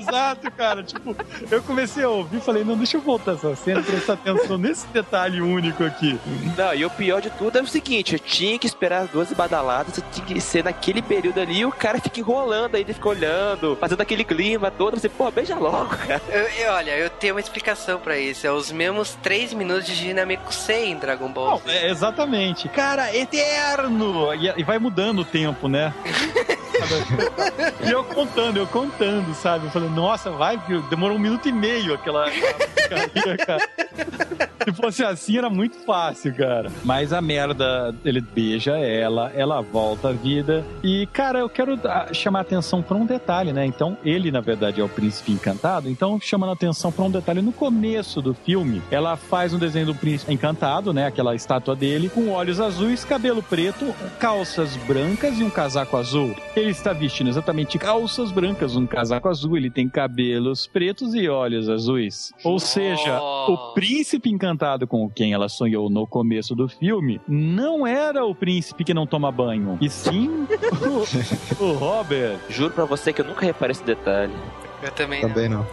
Exato, cara. Tipo, eu comecei a ouvir e falei, não, deixa eu voltar essa cena e prestar atenção nesse detalhe único aqui. Não, e o pior de tudo é o seguinte, eu tinha que esperar as 12 badaladas, tinha que ser naquele período ali, e o cara fica enrolando, aí ele fica olhando, fazendo aquele clima todo, você, pô, beija logo, cara. Eu- eu- olha, eu tenho uma explicação pra isso. É os mesmos 3 minutos de Dinamico C em Dragon Ball. Não, é, exatamente. Cara, eterno! E, vai mudando o tempo, né? e eu contando, eu contando, sabe? Eu falei, nossa, vai, demorou um minuto e meio aquela. aquela cara. Se fosse assim, era muito fácil, cara. Mas a merda, ele beija ela, ela volta à vida. E, cara, eu quero ah, chamar atenção pra um detalhe, né? Então, ele, na verdade, é o príncipe encantado. Então, chamando a atenção pra um detalhe, no começo do filme, ela faz um desenho do príncipe encantado, né? Aquela estátua dele, com olhos azuis, cabelo preto, calças brancas e um casaco azul. Ele está vestindo exatamente calças brancas, um casaco azul, ele tem cabelos pretos e olhos azuis. Ou seja, o príncipe encantado com quem ela sonhou no começo do filme não era o príncipe que não toma banho, e sim o, o Robert. Juro pra você que eu nunca reparei esse detalhe. Eu também. não. Também não.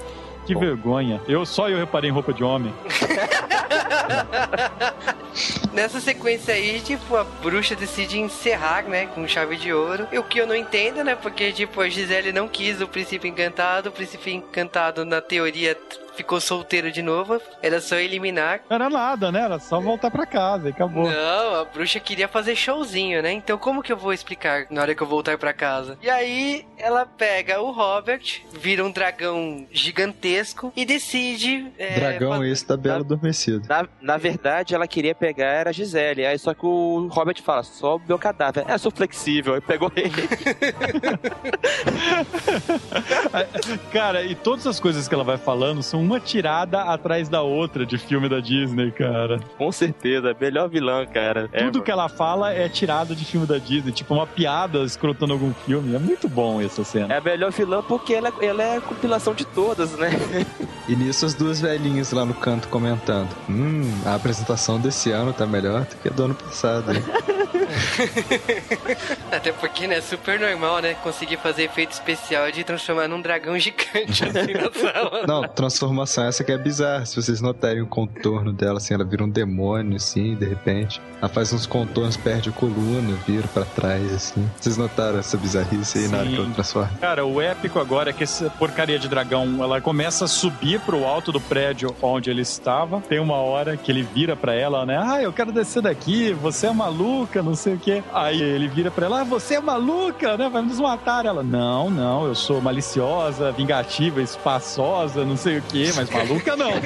Que vergonha. Eu só eu reparei em roupa de homem. Nessa sequência aí, tipo, a bruxa decide encerrar, né, com chave de ouro. E o que eu não entendo, né, porque, tipo, a Gisele não quis o príncipe encantado. O príncipe encantado, na teoria, ficou solteiro de novo. Era só eliminar. Não era nada, né? Era só voltar pra casa e acabou. Não, a bruxa queria fazer showzinho, né? Então como que eu vou explicar na hora que eu voltar pra casa? E aí ela pega o Robert, vira um dragão gigantesco e decide. é, Dragão esse da Bela Adormecida. Na, na verdade, ela queria pegar era a Gisele, aí só que o Robert fala, só o meu cadáver. É, eu sou flexível, aí pegou ele. Cara, e todas as coisas que ela vai falando são uma tirada atrás da outra de filme da Disney, cara. Com certeza, melhor vilã, cara. É, Tudo mano. que ela fala é tirada de filme da Disney, tipo uma piada escrotando algum filme. É muito bom essa cena. É a melhor vilã porque ela, ela é a compilação de todas, né? E nisso as duas velhinhas lá no canto comentando. Hum, a apresentação desse ano tá melhor do que a do ano passado. hein?" Até porque, né, é super normal, né? Conseguir fazer efeito especial de transformar num dragão gigante assim na sala. Não, transformação essa que é bizarra. Se vocês notarem o contorno dela, assim, ela vira um demônio, assim, de repente. Ela faz uns contornos, perde a coluna, vira pra trás, assim. Vocês notaram essa bizarrice aí na hora que Sim. ela transforma? Cara, o épico agora é que essa porcaria de dragão, ela começa a subir pro alto do prédio onde ele estava. Tem uma hora que ele vira pra ela, né? Ah, eu quero descer daqui, você é maluca, não sei o quê. Aí ele vira pra ela, ah, você é maluca, né? Vai nos matar. Ela, não, não, eu sou maliciosa, vingativa, espaçosa, não sei o quê, mas maluca não.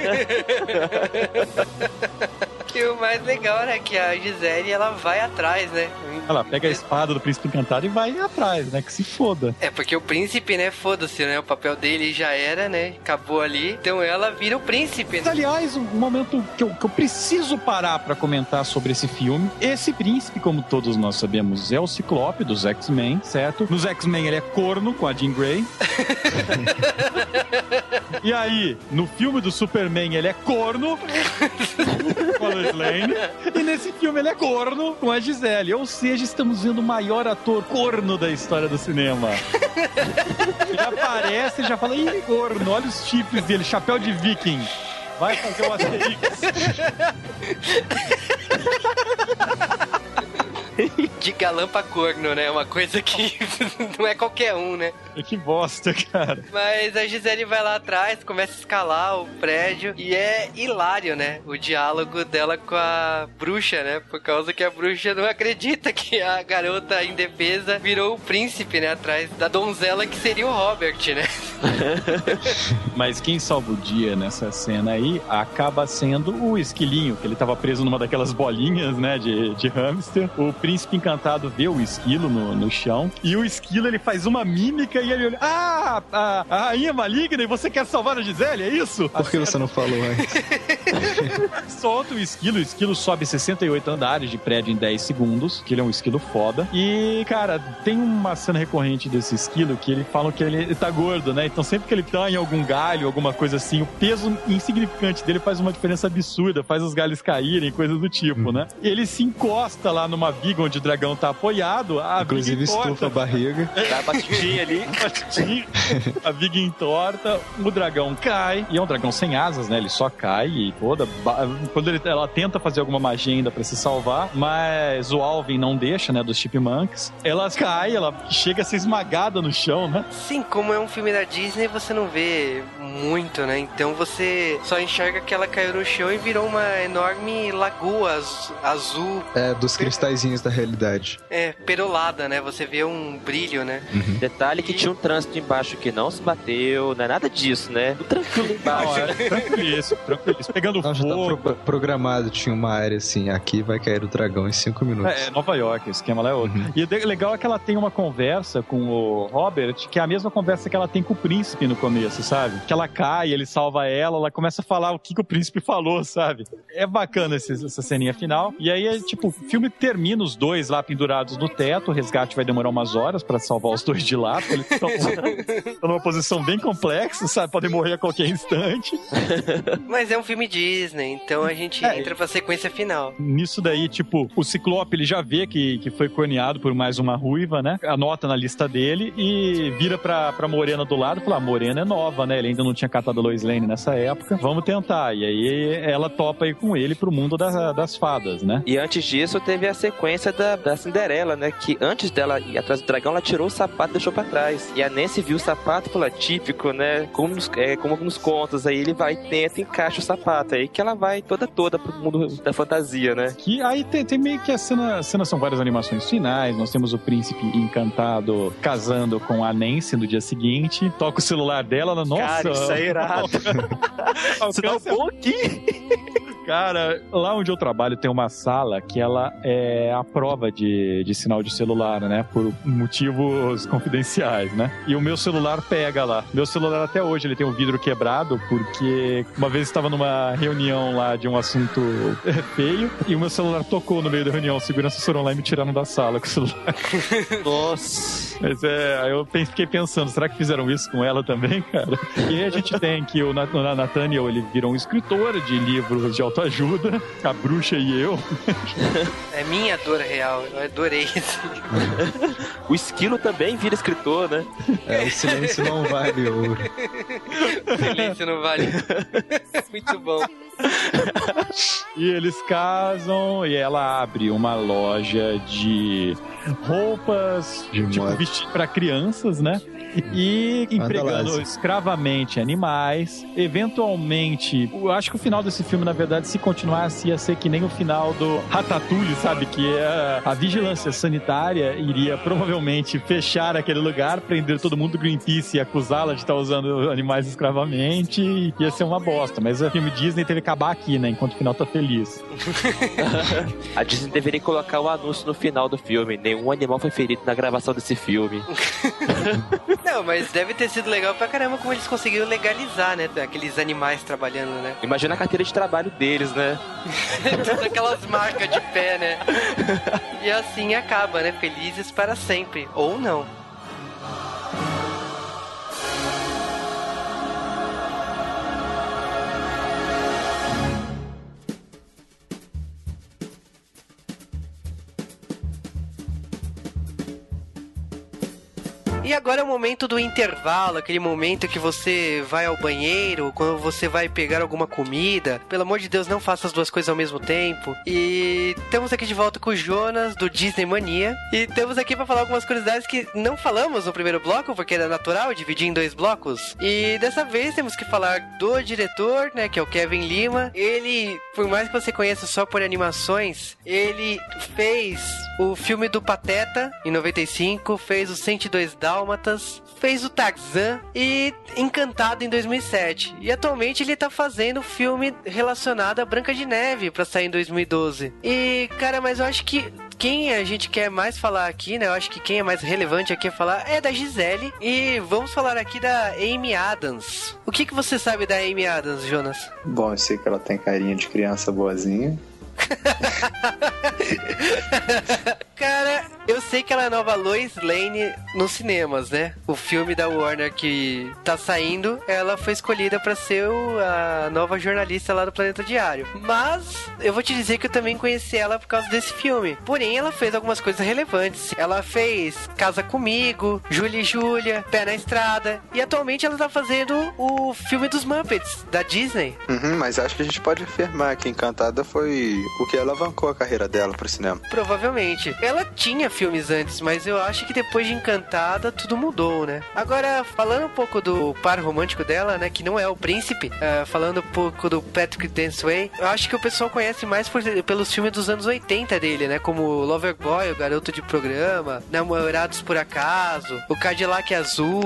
E o mais legal, né, que a Gisele, ela vai atrás, né? Ela pega a espada do príncipe encantado e vai atrás, né? Que se foda. É, porque o príncipe, né, foda-se, né? O papel dele já era, né? Acabou ali. Então ela vira o príncipe, né? aliás, um momento que eu, que eu preciso parar pra comentar sobre esse filme. Esse príncipe, como todos nós sabemos, é o Ciclope dos X-Men, certo? Nos X-Men ele é corno com a Jean Grey. e aí, no filme do Superman ele é corno com a Lois Lane. E nesse filme ele é corno com a Gisele. Ou seja, estamos vendo o maior ator corno da história do cinema. Ele aparece e já fala, ih, corno, olha os chifres dele, chapéu de viking. Vai fazer o Asterix. de galã pra corno, né? Uma coisa que não é qualquer um, né? Que bosta, cara. Mas a Gisele vai lá atrás, começa a escalar o prédio e é hilário, né? O diálogo dela com a bruxa, né? Por causa que a bruxa não acredita que a garota indefesa virou o príncipe, né? Atrás da donzela que seria o Robert, né? Mas quem salva o dia nessa cena aí acaba sendo o esquilinho, que ele tava preso numa daquelas bolinhas, né, de, de hamster. O príncipe encantado vê o esquilo no, no chão e o esquilo ele faz uma mímica e ele olha: Ah, a, a rainha maligna e você quer salvar a Gisele, é isso? Por que você não falou antes? Solta o esquilo, o esquilo sobe 68 andares de prédio em 10 segundos, que ele é um esquilo foda. E, cara, tem uma cena recorrente desse esquilo que ele fala que ele, ele tá gordo, né? Então sempre que ele tá em algum galho, alguma coisa assim, o peso insignificante dele faz uma diferença absurda, faz os galhos caírem, coisas do tipo, né? E ele se encosta lá numa viga onde o dragão tá apoiado, a Inclusive viga entorta. estufa a barriga. Dá uma batidinha ali. Batidinho, a viga entorta, o dragão cai, e é um dragão sem asas, né? Ele só cai e toda. Quando ele, ela tenta fazer alguma magia ainda pra se salvar, mas o Alvin não deixa, né? Dos chipmunks. Ela cai, ela chega a ser esmagada no chão, né? Sim, como é um filme da Disney, você não vê muito, né? Então você só enxerga que ela caiu no chão e virou uma enorme lagoa az- azul, É, dos cristalzinhos da realidade. É, perolada, né? Você vê um brilho, né? Detalhe que tinha um trânsito embaixo que não se bateu, não é nada disso, né? Tudo tranquilo Não, embaixo. é tranquilíssimo, tranquilíssimo. Pegando Não, já tá fogo. pro- programado, tinha uma área assim, aqui vai cair o dragão em 5 minutos. É, Nova York, o esquema lá é outro. Uhum. E o legal é que ela tem uma conversa com o Robert, que é a mesma conversa que ela tem com o príncipe no começo, sabe? Que ela cai, ele salva ela, ela começa a falar o que, que o príncipe falou, sabe? É bacana esse- essa ceninha final. E aí, é, tipo, o filme termina os dois lá pendurados no teto, o resgate vai demorar umas horas pra salvar os dois de lá, porque eles estão numa posição bem complexa, sabe? Podem morrer a qualquer instante. Mas é um filme Disney, então a gente É. entra pra sequência final. Nisso daí, tipo, o Ciclope ele já vê que, que foi corneado por mais uma ruiva, né? Anota na lista dele e vira pra, pra Morena do lado e fala: a Morena é nova, né? Ele ainda não tinha catado a Lois Lane nessa época. Vamos tentar. E aí ela topa ir com ele pro mundo da- das fadas, né? E antes disso, teve a sequência da, da Cinderela, né? Que antes dela ir atrás do dragão, ela tirou o sapato e deixou pra trás. E a Nancy viu o sapato e falou: típico, né? Como nos, é, como nos contos. Aí ele vai, tenta, encaixa o sapato. Aí que ela vai toda, toda pro mundo da fantasia, né? Que aí tem, tem meio que a cena, a cena são várias animações finais. Nós temos o príncipe encantado casando com a Nancy no dia seguinte. Toca o celular dela, ela, nossa. Cara, isso é irado. Isso dá um bom aqui. Cara, lá onde eu trabalho tem uma sala que ela é a prova de, de sinal de celular, né? Por motivos confidenciais, né? E o meu celular pega lá. Meu celular até hoje ele tem o vidro quebrado porque uma vez estava numa reunião lá de um assunto feio e o meu celular tocou no meio da reunião. Os seguranças foram lá e me tiraram da sala com o celular. Nossa. Mas é, aí eu fiquei pensando, será que fizeram isso com ela também, cara? E aí a gente tem que o Nat- o Nathaniel, ele virou um escritor de livros de autoajuda, a bruxa e eu. É minha dor real, eu adorei isso. O esquilo também vira escritor, né? É, o silêncio não vale ouro. Silêncio não vale. Muito bom. E eles casam e ela abre uma loja de roupas, De tipo, vestido para crianças, né? E empregando escravamente animais. Eventualmente, eu acho que o final desse filme, na verdade, se continuasse, ia ser que nem o final do Ratatouille, sabe? Que é a vigilância sanitária iria provavelmente fechar aquele lugar, prender todo mundo do Greenpeace e acusá-la de estar usando animais escravamente. E ia ser uma bosta. Mas o filme Disney teve que acabar aqui, né? Enquanto o final tá feliz. A Disney deveria colocar o anúncio no final do filme. Nenhum animal foi ferido na gravação desse filme. Não, mas deve ter sido legal pra caramba como eles conseguiram legalizar, né? Aqueles animais trabalhando, né? Imagina a carteira de trabalho deles, né? Todas aquelas marcas de pé, né? E assim acaba, né? Felizes para sempre. Ou não. E agora é o momento do intervalo, aquele momento que você vai ao banheiro, quando você vai pegar alguma comida. Pelo amor de Deus, não faça as duas coisas ao mesmo tempo. E estamos aqui de volta com o Jonas do Disney Mania. E estamos aqui para falar algumas curiosidades que não falamos no primeiro bloco, porque era natural dividir em dois blocos. E dessa vez temos que falar do diretor, né, que é o Kevin Lima. Ele, por mais que você conheça só por animações, ele fez o filme do Pateta em 95, fez o 102 Dálmatas, fez o Tarzan e Encantado em 2007. E atualmente ele tá fazendo filme relacionado a Branca de Neve para sair em 2012. E, cara, mas eu acho que quem a gente quer mais falar aqui, né? Eu acho que quem é mais relevante aqui a falar é da Gisele. E vamos falar aqui da Amy Adams. O que, que você sabe da Amy Adams, Jonas? Bom, eu sei que ela tem carinha de criança boazinha. Cara, eu sei que ela é a nova Lois Lane nos cinemas, né? O filme da Warner que tá saindo, ela foi escolhida pra ser o- a nova jornalista lá do Planeta Diário. Mas eu vou te dizer que eu também conheci ela por causa desse filme. Porém, ela fez algumas coisas relevantes. Ela fez Casa Comigo, Júlia e Júlia, Pé na Estrada. E atualmente ela tá fazendo o filme dos Muppets, da Disney. Uhum, mas acho que a gente pode afirmar que Encantada foi o que alavancou a carreira dela pro cinema. Provavelmente. Ela tinha filmes antes, mas eu acho que depois de Encantada tudo mudou, né? Agora, falando um pouco do par romântico dela, né? Que não é o príncipe, ah, falando um pouco do Patrick Densway, eu acho que o pessoal conhece mais por- pelos filmes dos anos 80 dele, né? Como Loverboy, o Garoto de Programa, Namorados por Acaso, o Cadillac Azul.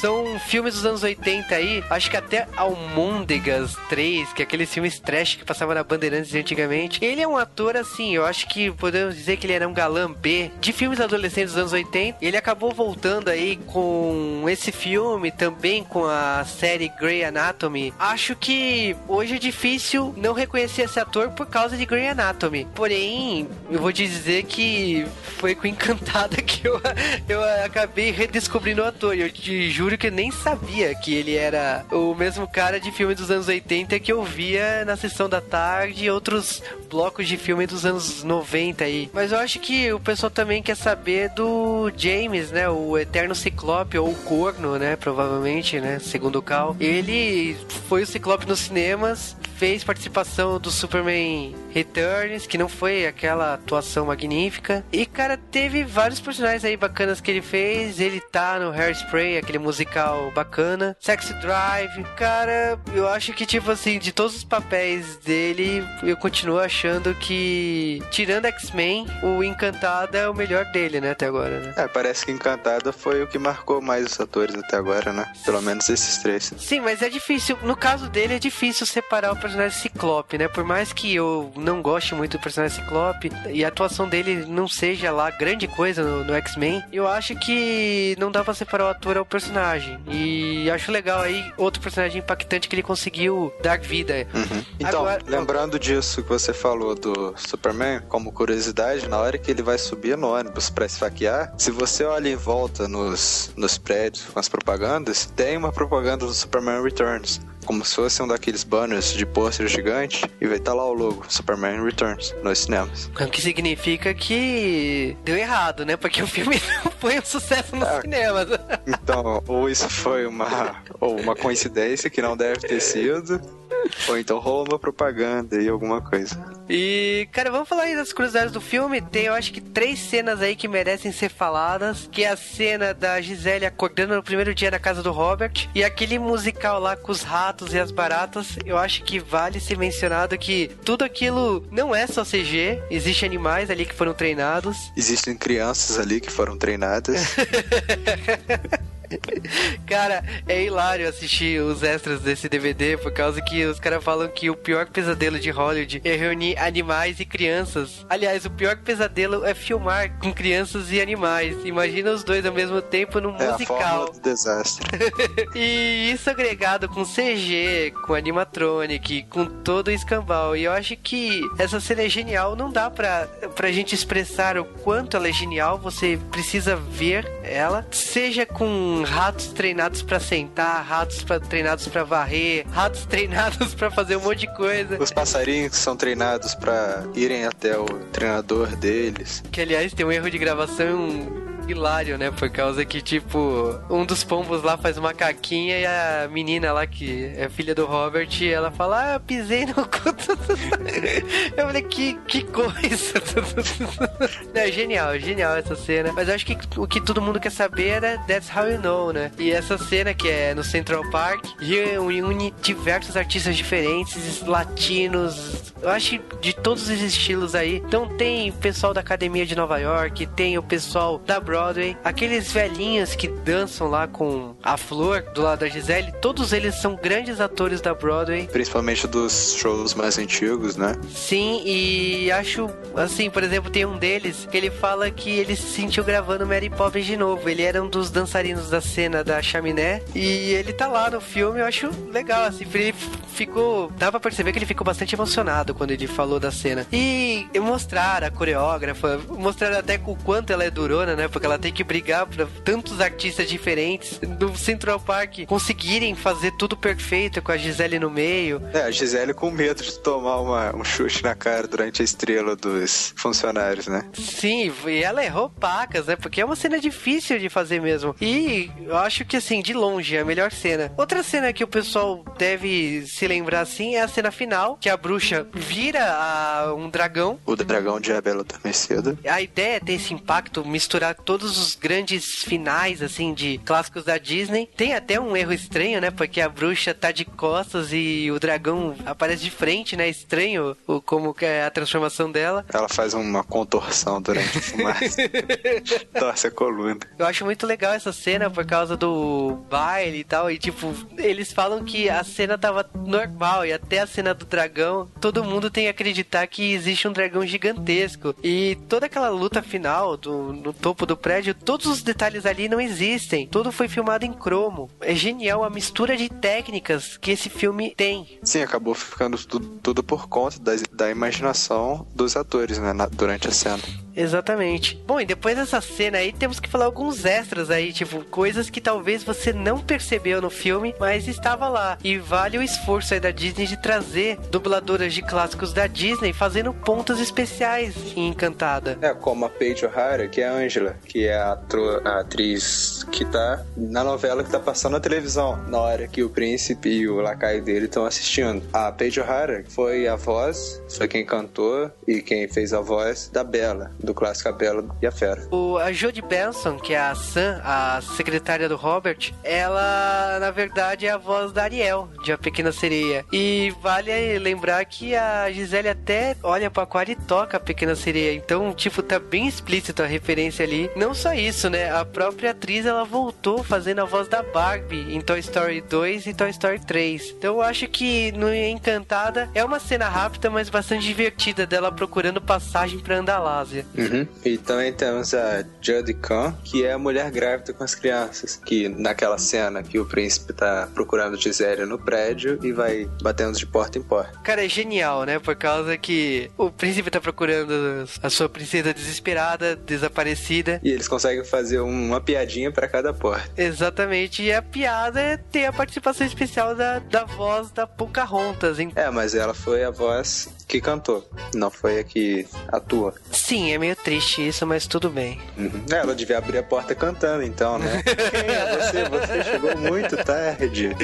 São filmes dos anos 80 aí, acho que até Almôndegas 3, que é aqueles filmes trash que passava na Bandeirantes de antigamente. Ele é um ator assim, eu acho que podemos dizer que ele era um galã B de filmes adolescentes dos anos 80. Ele acabou voltando aí com esse filme, também com a série Grey Anatomy. Acho que hoje é difícil não reconhecer esse ator por causa de Grey Anatomy. Porém, eu vou te dizer que foi com Encantada que eu, eu acabei redescobrindo o ator. Eu te juro que eu nem sabia que ele era o mesmo cara de filme dos anos 80 que eu via na sessão da tarde e outros blocos de filme dos anos 90 aí. Mas eu acho que o pessoal também quer saber do James, né? O Eterno Ciclope ou o Corno, né? Provavelmente, né? Segundo o Cal. Ele foi o Ciclope nos cinemas, fez participação do Superman Returns, que não foi aquela atuação magnífica. E, cara, teve vários personagens aí bacanas que ele fez. Ele tá no Hairspray, aquele musical bacana. Sexy Drive. Cara, eu acho que, tipo assim, de todos os papéis dele, eu continuo achando que, tirando X-Men, o Encantado é o melhor dele, né, até agora, né? É, parece que Encantada foi o que marcou mais os atores até agora, né? Pelo menos esses três. Sim, mas é difícil. No caso dele, é difícil separar o personagem Ciclope, né? Por mais que eu não goste muito do personagem Ciclope e a atuação dele não seja lá grande coisa no, no X-Men, eu acho que não dá pra separar o ator ao personagem. E acho legal aí outro personagem impactante que ele conseguiu dar vida. Uhum. Então, Agora- lembrando disso que você falou do Superman, como curiosidade, na hora que ele vai subir no ônibus pra esfaquear, se você olha em volta nos, nos prédios com as propagandas, tem uma propaganda do Superman Returns. Como se fosse um daqueles banners de pôster gigante e vai estar lá o logo Superman Returns nos cinemas. O que significa que deu errado, né? Porque o filme não foi um sucesso nos Ah. cinemas. Então, ou isso foi uma, ou uma coincidência que não deve ter sido, ou então rolou uma propaganda e alguma coisa. E, cara, vamos falar aí das curiosidades do filme. Tem, eu acho que, três cenas aí que merecem ser faladas. Que é a cena da Gisele acordando no primeiro dia na casa do Robert. E aquele musical lá com os ratos e as baratas. Eu acho que vale ser mencionado que tudo aquilo não é só CG. Existem animais ali que foram treinados. Existem crianças ali que foram treinadas. Cara, é hilário assistir os extras desse DVD por causa que os caras falam que o pior pesadelo de Hollywood é reunir animais e crianças. Aliás, o pior pesadelo é filmar com crianças e animais. Imagina os dois ao mesmo tempo num É a musical. fórmula do desastre. E isso agregado com CG, com animatronic, com todo o escambau. E eu acho que essa cena é genial. Não dá pra, pra gente expressar o quanto ela é genial. Você precisa ver ela. Seja com ratos treinados pra sentar, ratos pra, treinados pra varrer, ratos treinados pra fazer um monte de coisa. Os passarinhos que são treinados pra irem até o treinador deles. Que aliás tem um erro de gravação hilário, né? Por causa que, tipo, um dos pombos lá faz uma caquinha e a menina lá, que é filha do Robert, ela fala, ah, pisei no cu. Eu falei, que, que coisa. é genial, genial essa cena. Mas eu acho que o que todo mundo quer saber era That's How You Know, né? E essa cena que é no Central Park, reúne diversos artistas diferentes, latinos, eu acho de todos os estilos aí. Então tem pessoal da Academia de Nova York, tem o pessoal da aqueles velhinhos que dançam lá com a flor do lado da Gisele, todos eles são grandes atores da Broadway. Principalmente dos shows mais antigos, né? Sim, e acho assim, por exemplo, tem um deles que ele fala que ele se sentiu gravando Mary Poppins de novo. Ele era um dos dançarinos da cena da chaminé e ele tá lá no filme. Eu acho legal, assim, ele ficou. Dá pra perceber que ele ficou bastante emocionado quando ele falou da cena. E mostrar a coreógrafa, mostrar até o quanto ela é durona, né? Porque ela tem que brigar pra tantos artistas diferentes do Central Park conseguirem fazer tudo perfeito com a Gisele no meio. É, a Gisele com medo de tomar uma, um chute na cara durante a estrela dos funcionários, né? Sim, e ela errou pacas, né? Porque é uma cena difícil de fazer mesmo. E eu acho que, assim, de longe é a melhor cena. Outra cena que o pessoal deve se lembrar, assim, é a cena final, que a bruxa vira a- um dragão. O dragão de Abel Adormecida. A ideia é ter esse impacto, misturar todos os grandes finais, assim, de clássicos da Disney. Tem até um erro estranho, né? Porque a bruxa tá de costas e o dragão aparece de frente, né? Estranho o, como que é a transformação dela. Ela faz uma contorção durante o fumaça. Torce a coluna. Eu acho muito legal essa cena por causa do baile e tal. E tipo, eles falam que a cena tava normal e até a cena do dragão, todo mundo tem que acreditar que existe um dragão gigantesco. E toda aquela luta final do, no topo do prédio, todos os detalhes ali não existem. Tudo foi filmado em cromo. É genial a mistura de técnicas que esse filme tem. Sim, acabou ficando tudo, tudo por conta da, da imaginação dos atores, né? na- durante a cena. Exatamente. Bom, e depois dessa cena aí, temos que falar alguns extras aí, tipo, coisas que talvez você não percebeu no filme, mas estava lá. E vale o esforço aí da Disney de trazer dubladoras de clássicos da Disney fazendo pontos especiais em Encantada. É, como a Paige O'Hara, que é a Angela, que é a, a atriz que tá na novela que tá passando na televisão, na hora que o príncipe e o lacaio dele estão assistindo. A Paige O'Hara foi a voz, foi quem cantou e quem fez a voz da Bela, do clássico A Bela e a Fera. O, a Jodie Benson, que é a Sam, a secretária do Robert, ela, na verdade, é a voz da Ariel, de A Pequena Sereia. E vale lembrar que a Gisele até olha pro aquário e toca a Pequena Sereia. Então, tipo, tá bem explícito a referência ali. Não só isso, né? A própria atriz, ela voltou fazendo a voz da Barbie em Toy Story 2 e Toy Story 3. Então, eu acho que no Encantada é uma cena rápida, mas bastante divertida dela procurando passagem pra Andalásia. Uhum. E também temos a Judy Khan, que é a mulher grávida com as crianças. Que naquela cena que o príncipe tá procurando Gisele no prédio e vai batendo de porta em porta. Cara, é genial, né? Por causa que o príncipe tá procurando a sua princesa desesperada, desaparecida. E eles conseguem fazer uma piadinha pra cada porta. Exatamente, e a piada é ter a participação especial da, da voz da Pocahontas, hein? É, mas ela foi a voz que cantou, não foi a que atua. Sim, é meio triste isso, mas tudo bem. Uhum. É, Ela devia abrir a porta cantando, então, né? Quem é você? Você chegou muito tarde.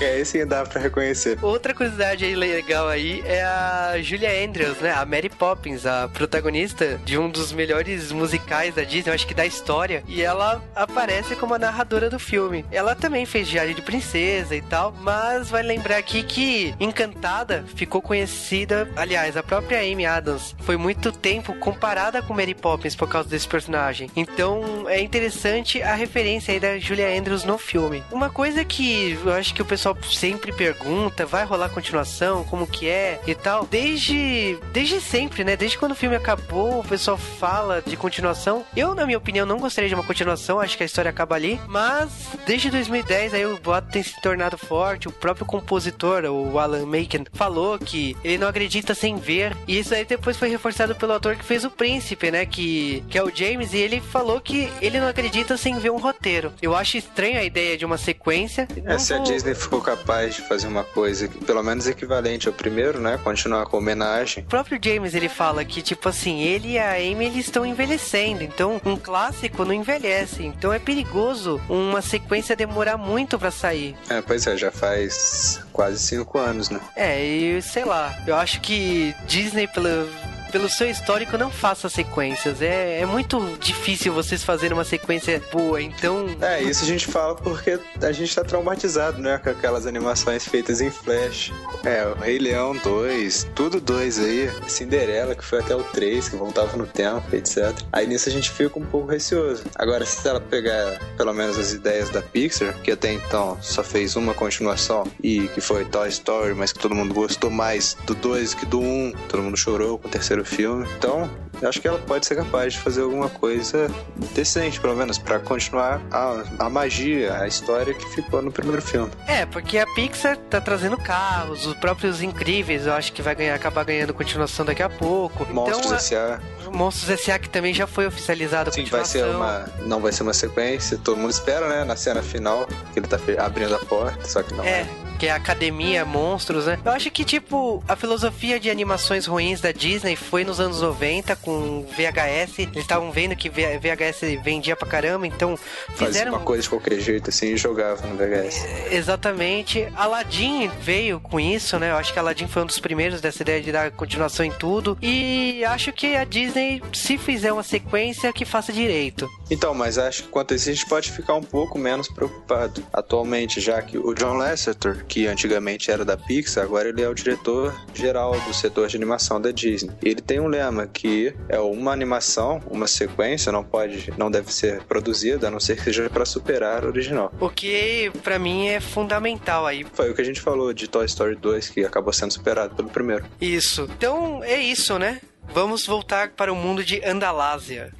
é esse dá pra reconhecer. Outra curiosidade aí legal aí é a Julia Andrews, né? A Mary Poppins, a protagonista de um dos melhores musicais da Disney, eu acho que da história. E ela aparece como a narradora do filme. Ela também fez Diário de Princesa e tal, mas vai lembrar aqui que Encantada ficou conhecida, aliás, a própria Amy Adams foi muito tempo comparada com Mary Poppins por causa desse personagem. Então é interessante a referência aí da Julia Andrews no filme. Uma coisa que eu acho que o pessoal sempre pergunta, vai rolar continuação, como que é e tal. Desde desde sempre, né? Desde quando o filme acabou, o pessoal fala de continuação. Eu, na minha opinião, não gostaria de uma continuação, acho que a história acaba ali, mas desde 2010 aí o boato tem se tornado forte, o próprio compositor, o Alan Menken, falou que ele não acredita sem ver. E isso aí depois foi reforçado pelo ator que fez o príncipe, né? Que, que é o James, e ele falou que ele não acredita sem ver um roteiro. Eu acho estranha a ideia de uma sequência. É, Não se a vou- Disney ficou capaz de fazer uma coisa pelo menos equivalente ao primeiro, né? Continuar com homenagem. O próprio James ele fala que, tipo assim, ele e a Amy eles estão envelhecendo. Então, um clássico não envelhece. Então é perigoso uma sequência demorar muito pra sair. É, pois é, já faz quase cinco anos, né? É, e sei lá, eu acho que Disney, pelo, pelo seu histórico, não faça sequências. É, é muito difícil vocês fazerem uma sequência boa, então. É, isso a gente fala porque a gente tá traumatizado, né? Com aquelas animações feitas em Flash. É, o Rei Leão 2, tudo 2 aí. Cinderela, que foi até o 3, que voltava no tempo, etc. Aí nisso a gente fica um pouco receoso. Agora, se ela pegar pelo menos as ideias da Pixar, que até então só fez uma continuação e que foi Toy Story, mas que todo mundo gostou mais do 2 que do 1, todo mundo chorou com o terceiro filme. Então, eu acho que ela pode ser capaz de fazer alguma coisa decente, pelo menos, pra continuar a, a magia, a história que ficou no primeiro filme. É, porque a Pixar tá trazendo carros, os próprios incríveis, eu acho que vai ganhar, acabar ganhando continuação daqui a pouco. Monstros então, S.A. Monstros S.A. que também já foi oficializado Sim, vai ser uma. Não vai ser uma sequência, todo mundo espera, né? Na cena final, que ele tá abrindo a porta, só que não É, é. que é a Academia Monstros, né? Eu acho que, tipo, a filosofia de animações ruins da Disney foi nos anos 90 com VHS. Eles estavam vendo que VHS vendia pra caramba, então Fazia fizeram. uma coisa de qualquer jeito assim e jogava no VHS. Exatamente. Aladdin veio com isso, né? Eu acho que Aladdin foi um dos primeiros dessa ideia de dar continuação em tudo. E acho que a Disney, se fizer uma sequência, que faça direito. Então, mas acho que quanto a isso a gente pode ficar um pouco menos preocupado atualmente, já que o John Lasseter, que antigamente era da Pixar, agora ele é o diretor geral do setor de animação da Disney. Ele tem um lema que é uma animação, uma sequência, não pode, não deve ser produzida, a não ser que seja para superar a original. O que, pra mim, é fundamental aí. Foi o que a gente falou de Toy Story 2, que acabou sendo superado pelo primeiro. Isso. Então, é isso, né? Vamos voltar para o mundo de Andalásia.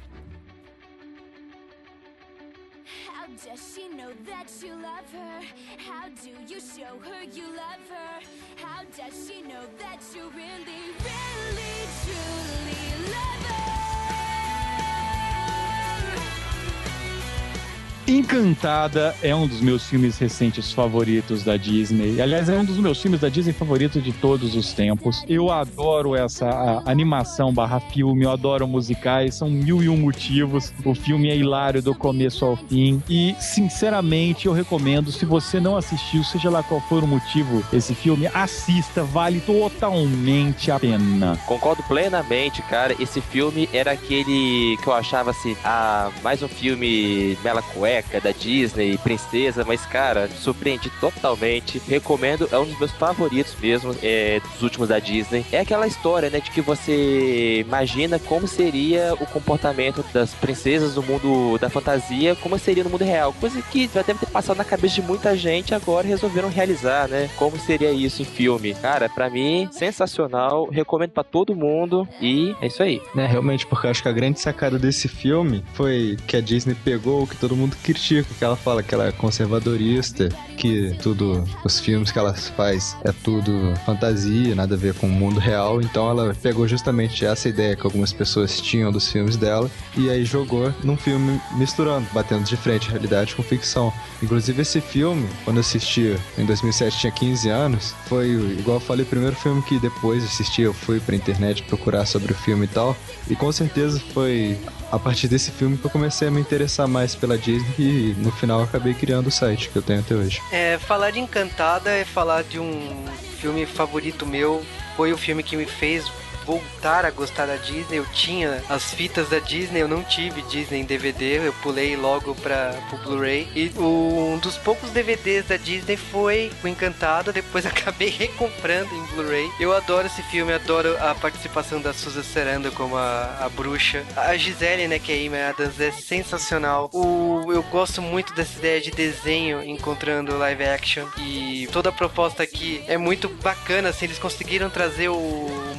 Encantada é um dos meus filmes recentes favoritos da Disney. Aliás, é um dos meus filmes da Disney favorito de todos os tempos. Eu adoro essa animação barra filme, eu adoro musicais, são mil e um motivos. O filme é hilário do começo ao fim. E, sinceramente, eu recomendo, se você não assistiu, seja lá qual for o motivo, esse filme, assista, vale totalmente a pena. Concordo plenamente, cara. Esse filme era aquele que eu achava assim, ah, mais um filme mela cueca da Disney, princesa, mas cara, surpreende totalmente. Recomendo, é um dos meus favoritos mesmo, é, dos últimos da Disney. É aquela história, né, de que você imagina como seria o comportamento das princesas no mundo da fantasia, como seria no mundo real. Coisa que já deve ter passado na cabeça de muita gente, agora resolveram realizar, né? Como seria isso em filme. Cara, pra mim, sensacional. Recomendo pra todo mundo. E é isso aí. né, realmente, porque eu acho que a grande sacada desse filme foi que a Disney pegou o que todo mundo critica, que ela fala que ela é conservadorista, que tudo, os filmes que ela faz é tudo fantasia, nada a ver com o mundo real. Então ela pegou justamente essa ideia que algumas pessoas tinham dos filmes dela e aí jogou num filme misturando, batendo de frente realidade com ficção. Inclusive esse filme, quando eu assisti em 2007, tinha 15 anos, foi igual eu falei, o primeiro filme que depois de assistir eu fui pra internet procurar sobre o filme e tal. E com certeza foi a partir desse filme que eu comecei a me interessar mais pela Disney e no final acabei criando o site que eu tenho até hoje. É, falar de Encantada é falar de um filme favorito meu. Foi o filme que me fez voltar a gostar da Disney. Eu tinha as fitas da Disney, eu não tive Disney em DVD, eu pulei logo para o Blu-ray. E o- um dos poucos DVDs da Disney foi o Encantada, depois acabei recomprando em Blu-ray. Eu adoro esse filme, adoro a participação da Susan Sarandon como a, a bruxa. A Gisele, né, que é a Amy Adams, é sensacional. O, eu gosto muito dessa ideia de desenho encontrando live action e toda a proposta aqui é muito bacana, assim, eles conseguiram trazer o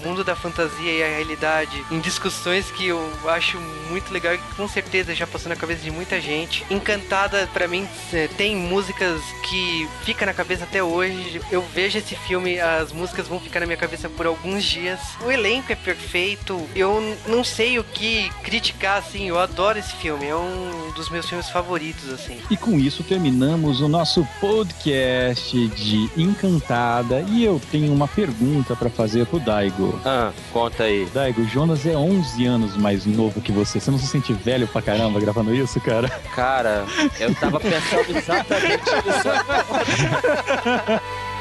mundo da fantasia e a realidade em discussões que eu acho muito legal e que com certeza já passou na cabeça de muita gente. Encantada, pra mim, é, tem músicas que fica na cabeça até hoje. Eu vejo esse filme, as músicas vão ficar na minha cabeça por alguns dias. O elenco é perfeito. Eu não sei o que criticar, assim. Eu adoro esse filme. É um dos meus filmes favoritos, assim. E com isso terminamos o nosso podcast de Encantada. E eu tenho uma pergunta pra fazer pro Daigo. Ah, conta aí. Daigo, o Jonas é 11 anos mais novo que você. Você não se sente velho pra caramba gravando isso, cara? Cara, eu tava pensando exatamente nisso.